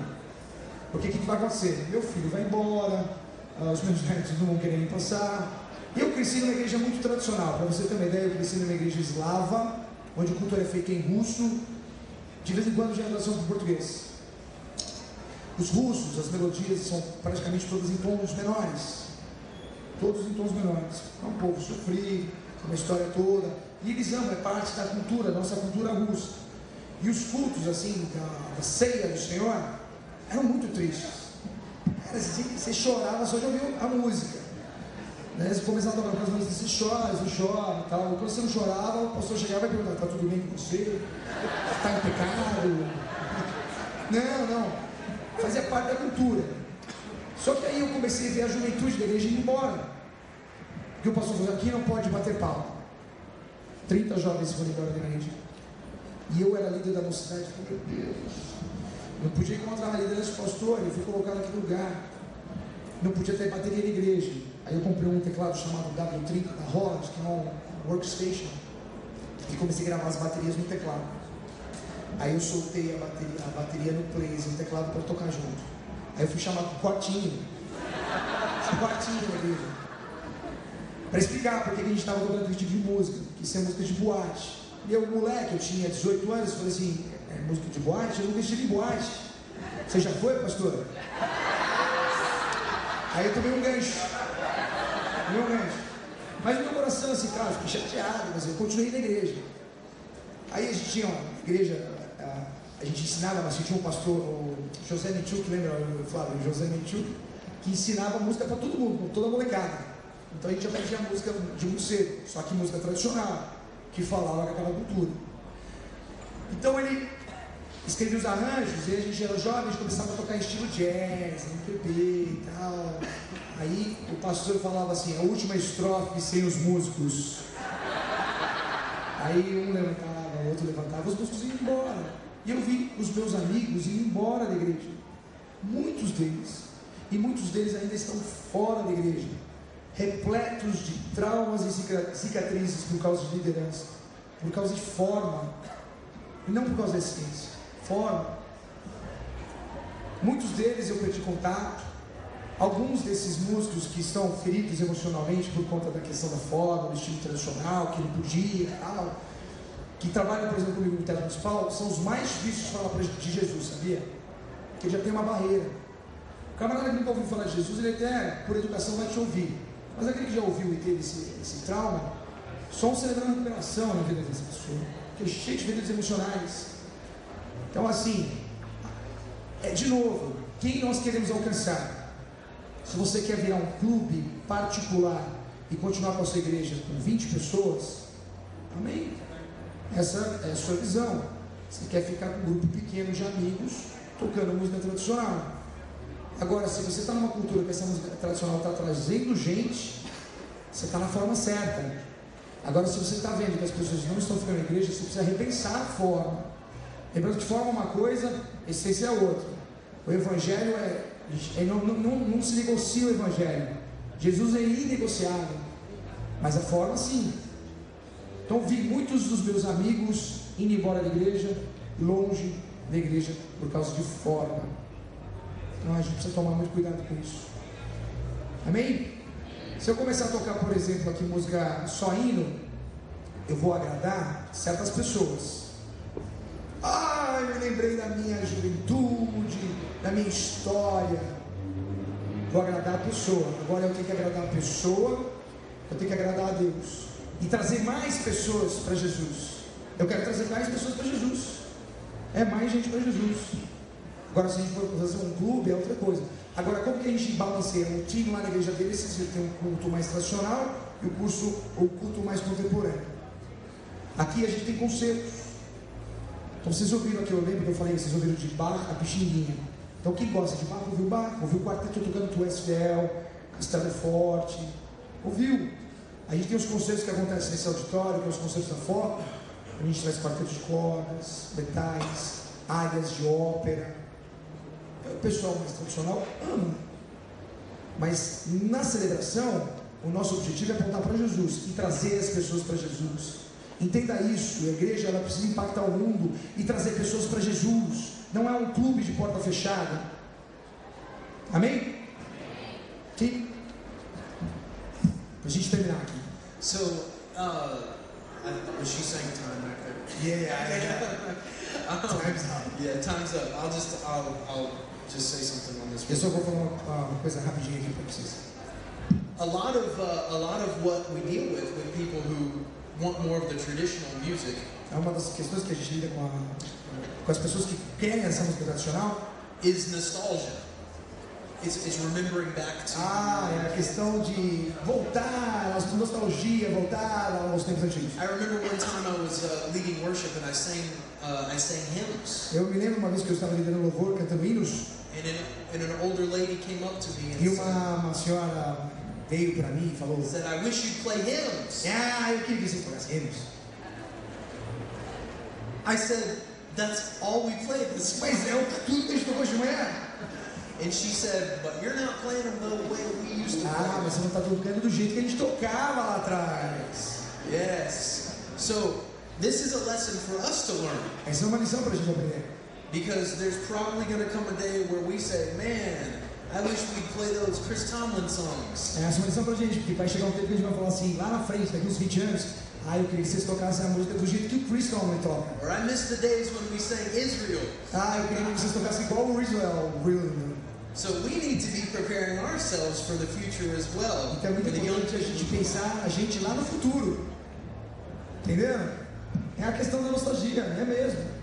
Porque o que, que vai acontecer? Meu filho vai embora, ah, os meus netos não vão querer me passar. Eu cresci numa igreja muito tradicional, para você ter uma ideia, eu cresci numa igreja eslava, onde o culto era feito em russo, de vez em quando já tradução para o português. Os russos, as melodias são praticamente todas em tons menores. Todos em tons menores. É um povo sofrido, uma história toda. E eles amam, é parte da cultura, nossa cultura russa. E os cultos, assim, da, da ceia do Senhor, eram muito tristes. Era assim, você chorava só de ouvir a música. Né? Você começava a tocar com as músicas, você chora, você chora e tal. Quando você não chorava, o pastor chegava e perguntava, está tudo bem com você? Está em pecado? Não, não. Fazia parte da cultura. Só que aí eu comecei a ver a juventude da igreja ir embora. Porque o pastor falou, aqui não pode bater pau. 30 jovens foram embora da igreja. E eu era líder da mocidade, meu Deus. Não podia encontrar a liderança do pastor, eu fui colocado naquele lugar. Não podia ter bateria na igreja. Aí eu comprei um teclado chamado W30 da Holland, que é um workstation. E comecei a gravar as baterias no teclado. Aí eu soltei a bateria, a bateria no plays, o teclado para tocar junto. Aí eu fui chamado pro quartinho. Esse quartinho. Para explicar por que a gente estava tocando tipo de música, que isso é música de boate. E eu, moleque, eu tinha 18 anos, falei assim, é música de boate? Eu nunca estive em boate. Você já foi, pastor? Aí eu tomei um gancho. Tomei um gancho. Mas meu coração, assim, cara, eu fiquei chateado, mas eu continuei na igreja. Aí a gente tinha uma igreja, a, a gente ensinava, mas tinha um pastor, o José Michuk, lembra o Flávio? O José Michuk, que ensinava música para todo mundo, toda molecada. Então a gente aprendia música de muito cedo, só que música tradicional, que falava com aquela cultura. Então ele escrevia os arranjos, e a gente era jovem, a gente começava a tocar estilo jazz, MPB e tal. Aí o pastor falava assim, a última estrofe sem os músicos. Aí um levantava, outro levantava, os músicos iam embora. E eu vi os meus amigos indo embora da igreja. Muitos deles. E muitos deles ainda estão fora da igreja. Repletos de traumas e cicatrizes por causa de liderança. Por causa de forma. E não por causa da essência. Forma. Muitos deles eu perdi contato. Alguns desses músicos que estão feridos emocionalmente por conta da questão da forma, do estilo tradicional, que não podia, tal, que trabalham, por exemplo, comigo no Teatro Municipal, são os mais difíceis de falar de Jesus, sabia? Porque já tem uma barreira. O camarada que nunca ouviu falar de Jesus, ele até, por educação, vai te ouvir. Mas aquele que já ouviu e teve esse, esse trauma, só um celebrando recuperação na vida dessa pessoa, que é cheio de feridas emocionais. Então, assim, é de novo, quem nós queremos alcançar? Se você quer virar um clube particular e continuar com a sua igreja com 20 pessoas, amém? Essa é a sua visão. Você quer ficar com um grupo pequeno de amigos tocando música tradicional. Agora, se você está numa cultura que essa música tradicional está trazendo gente, você está na forma certa. Agora, se você está vendo que as pessoas não estão ficando na igreja, você precisa repensar a forma. Lembrando que forma é uma coisa, essência é outra. O evangelho é não, não, não, se negocia o Evangelho. Jesus é inegociável. Mas a forma sim. Então vi muitos dos meus amigos indo embora da igreja, longe da igreja, por causa de forma. Então a gente precisa tomar muito cuidado com isso. Amém? Se eu começar a tocar, por exemplo, aqui música só hino, eu vou agradar certas pessoas. Ah, eu me lembrei da minha juventude, da minha história. Vou agradar a pessoa. Agora eu tenho que agradar a pessoa, eu tenho que agradar a Deus. E trazer mais pessoas para Jesus. Eu quero trazer mais pessoas para Jesus. É mais gente para Jesus. Agora, se a gente for fazer um clube, é outra coisa. Agora, como que a gente balanceia? Um time lá na igreja dele, se tem um culto mais tradicional e o curso, o culto mais contemporâneo. Aqui a gente tem concertos. Então vocês ouviram aqui, eu lembro que eu falei, vocês ouviram de bar a Pixinguinha. Então quem gosta de bar, ouviu bar, ouviu o quarteto tocando Tu És Fiel, Castelo Forte, ouviu? A gente tem os concertos que acontecem nesse auditório, que é os concertos da foto, a gente traz quarteto de cordas, metais, áreas de ópera. O pessoal mais tradicional ama. Mas na celebração, o nosso objetivo é apontar para Jesus e trazer as pessoas para Jesus. Entenda isso, a igreja ela precisa impactar o mundo e trazer pessoas para Jesus. Não é um clube de porta fechada. Amém? Sim? Para a gente terminar aqui. So, uh, was she saying time back there? Yeah, yeah. um, time's up. Yeah, time's up. I'll just, I'll, I'll just say something on this. Eu só vou falar uma, uma coisa rapidinho aqui para vocês. A lot of, uh, a lot of what we deal with with people who want more of the traditional music. É uma das questões que a gente lida com, a, com as pessoas que querem essa música tradicional. Is nostalgia. It's, it's remembering back to. Ah, é a questão de voltar, a nostalgia, voltar aos tempos antigos. I remember one time I was uh, leading worship and I sang, uh, I sang hymns. Eu me lembro uma vez que eu estava liderando louvor, cantando hinos. And an, and an older lady came up to me and E uma, senhora veio para mim e falou: said, I wish you'd play hymns. Ah, eu queria que você tocasse hinos. I said, That's all we played this Mas é o tudo que a gente tocou de manhã. And she said, But you're not playing them the way we used to Ah, play. mas você não está tocando do jeito que a gente tocava lá atrás. Yes. So this is a lesson for us to learn. Essa é uma lição para a gente aprender. Because there's probably going to come a day where we say, Man, I wish we'd play those Chris Tomlin songs. Essa é uma lição para a gente, porque vai chegar um tempo que a gente vai falar assim, lá na frente, daqui uns 20 anos, ah, eu queria que vocês tocassem a música do jeito que o Chris Tomlin toca. Or I miss the days when we sang Israel. Ah, eu queria que vocês tocassem igual o Israel, really. So we need to be preparing ourselves for the future as well. Então é muito importante a gente pensar a gente lá no futuro. Entendeu? É a questão da nostalgia, é mesmo.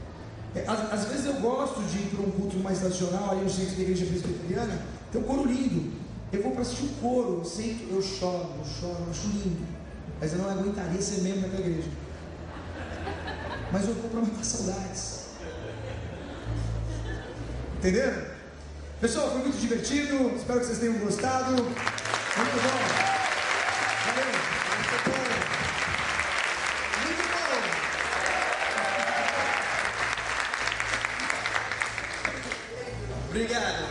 É, às, às vezes eu gosto de ir para um culto mais tradicional, ali no centro da igreja presbiteriana, tem um coro lindo. Eu vou para assistir o coro, eu sento, eu choro, eu choro, eu acho lindo. Mas eu não aguentaria ser membro daquela igreja. Mas eu vou para matar saudades. Entenderam? Pessoal, foi muito divertido. Espero que vocês tenham gostado. Muito bom. Valeu. Obrigado.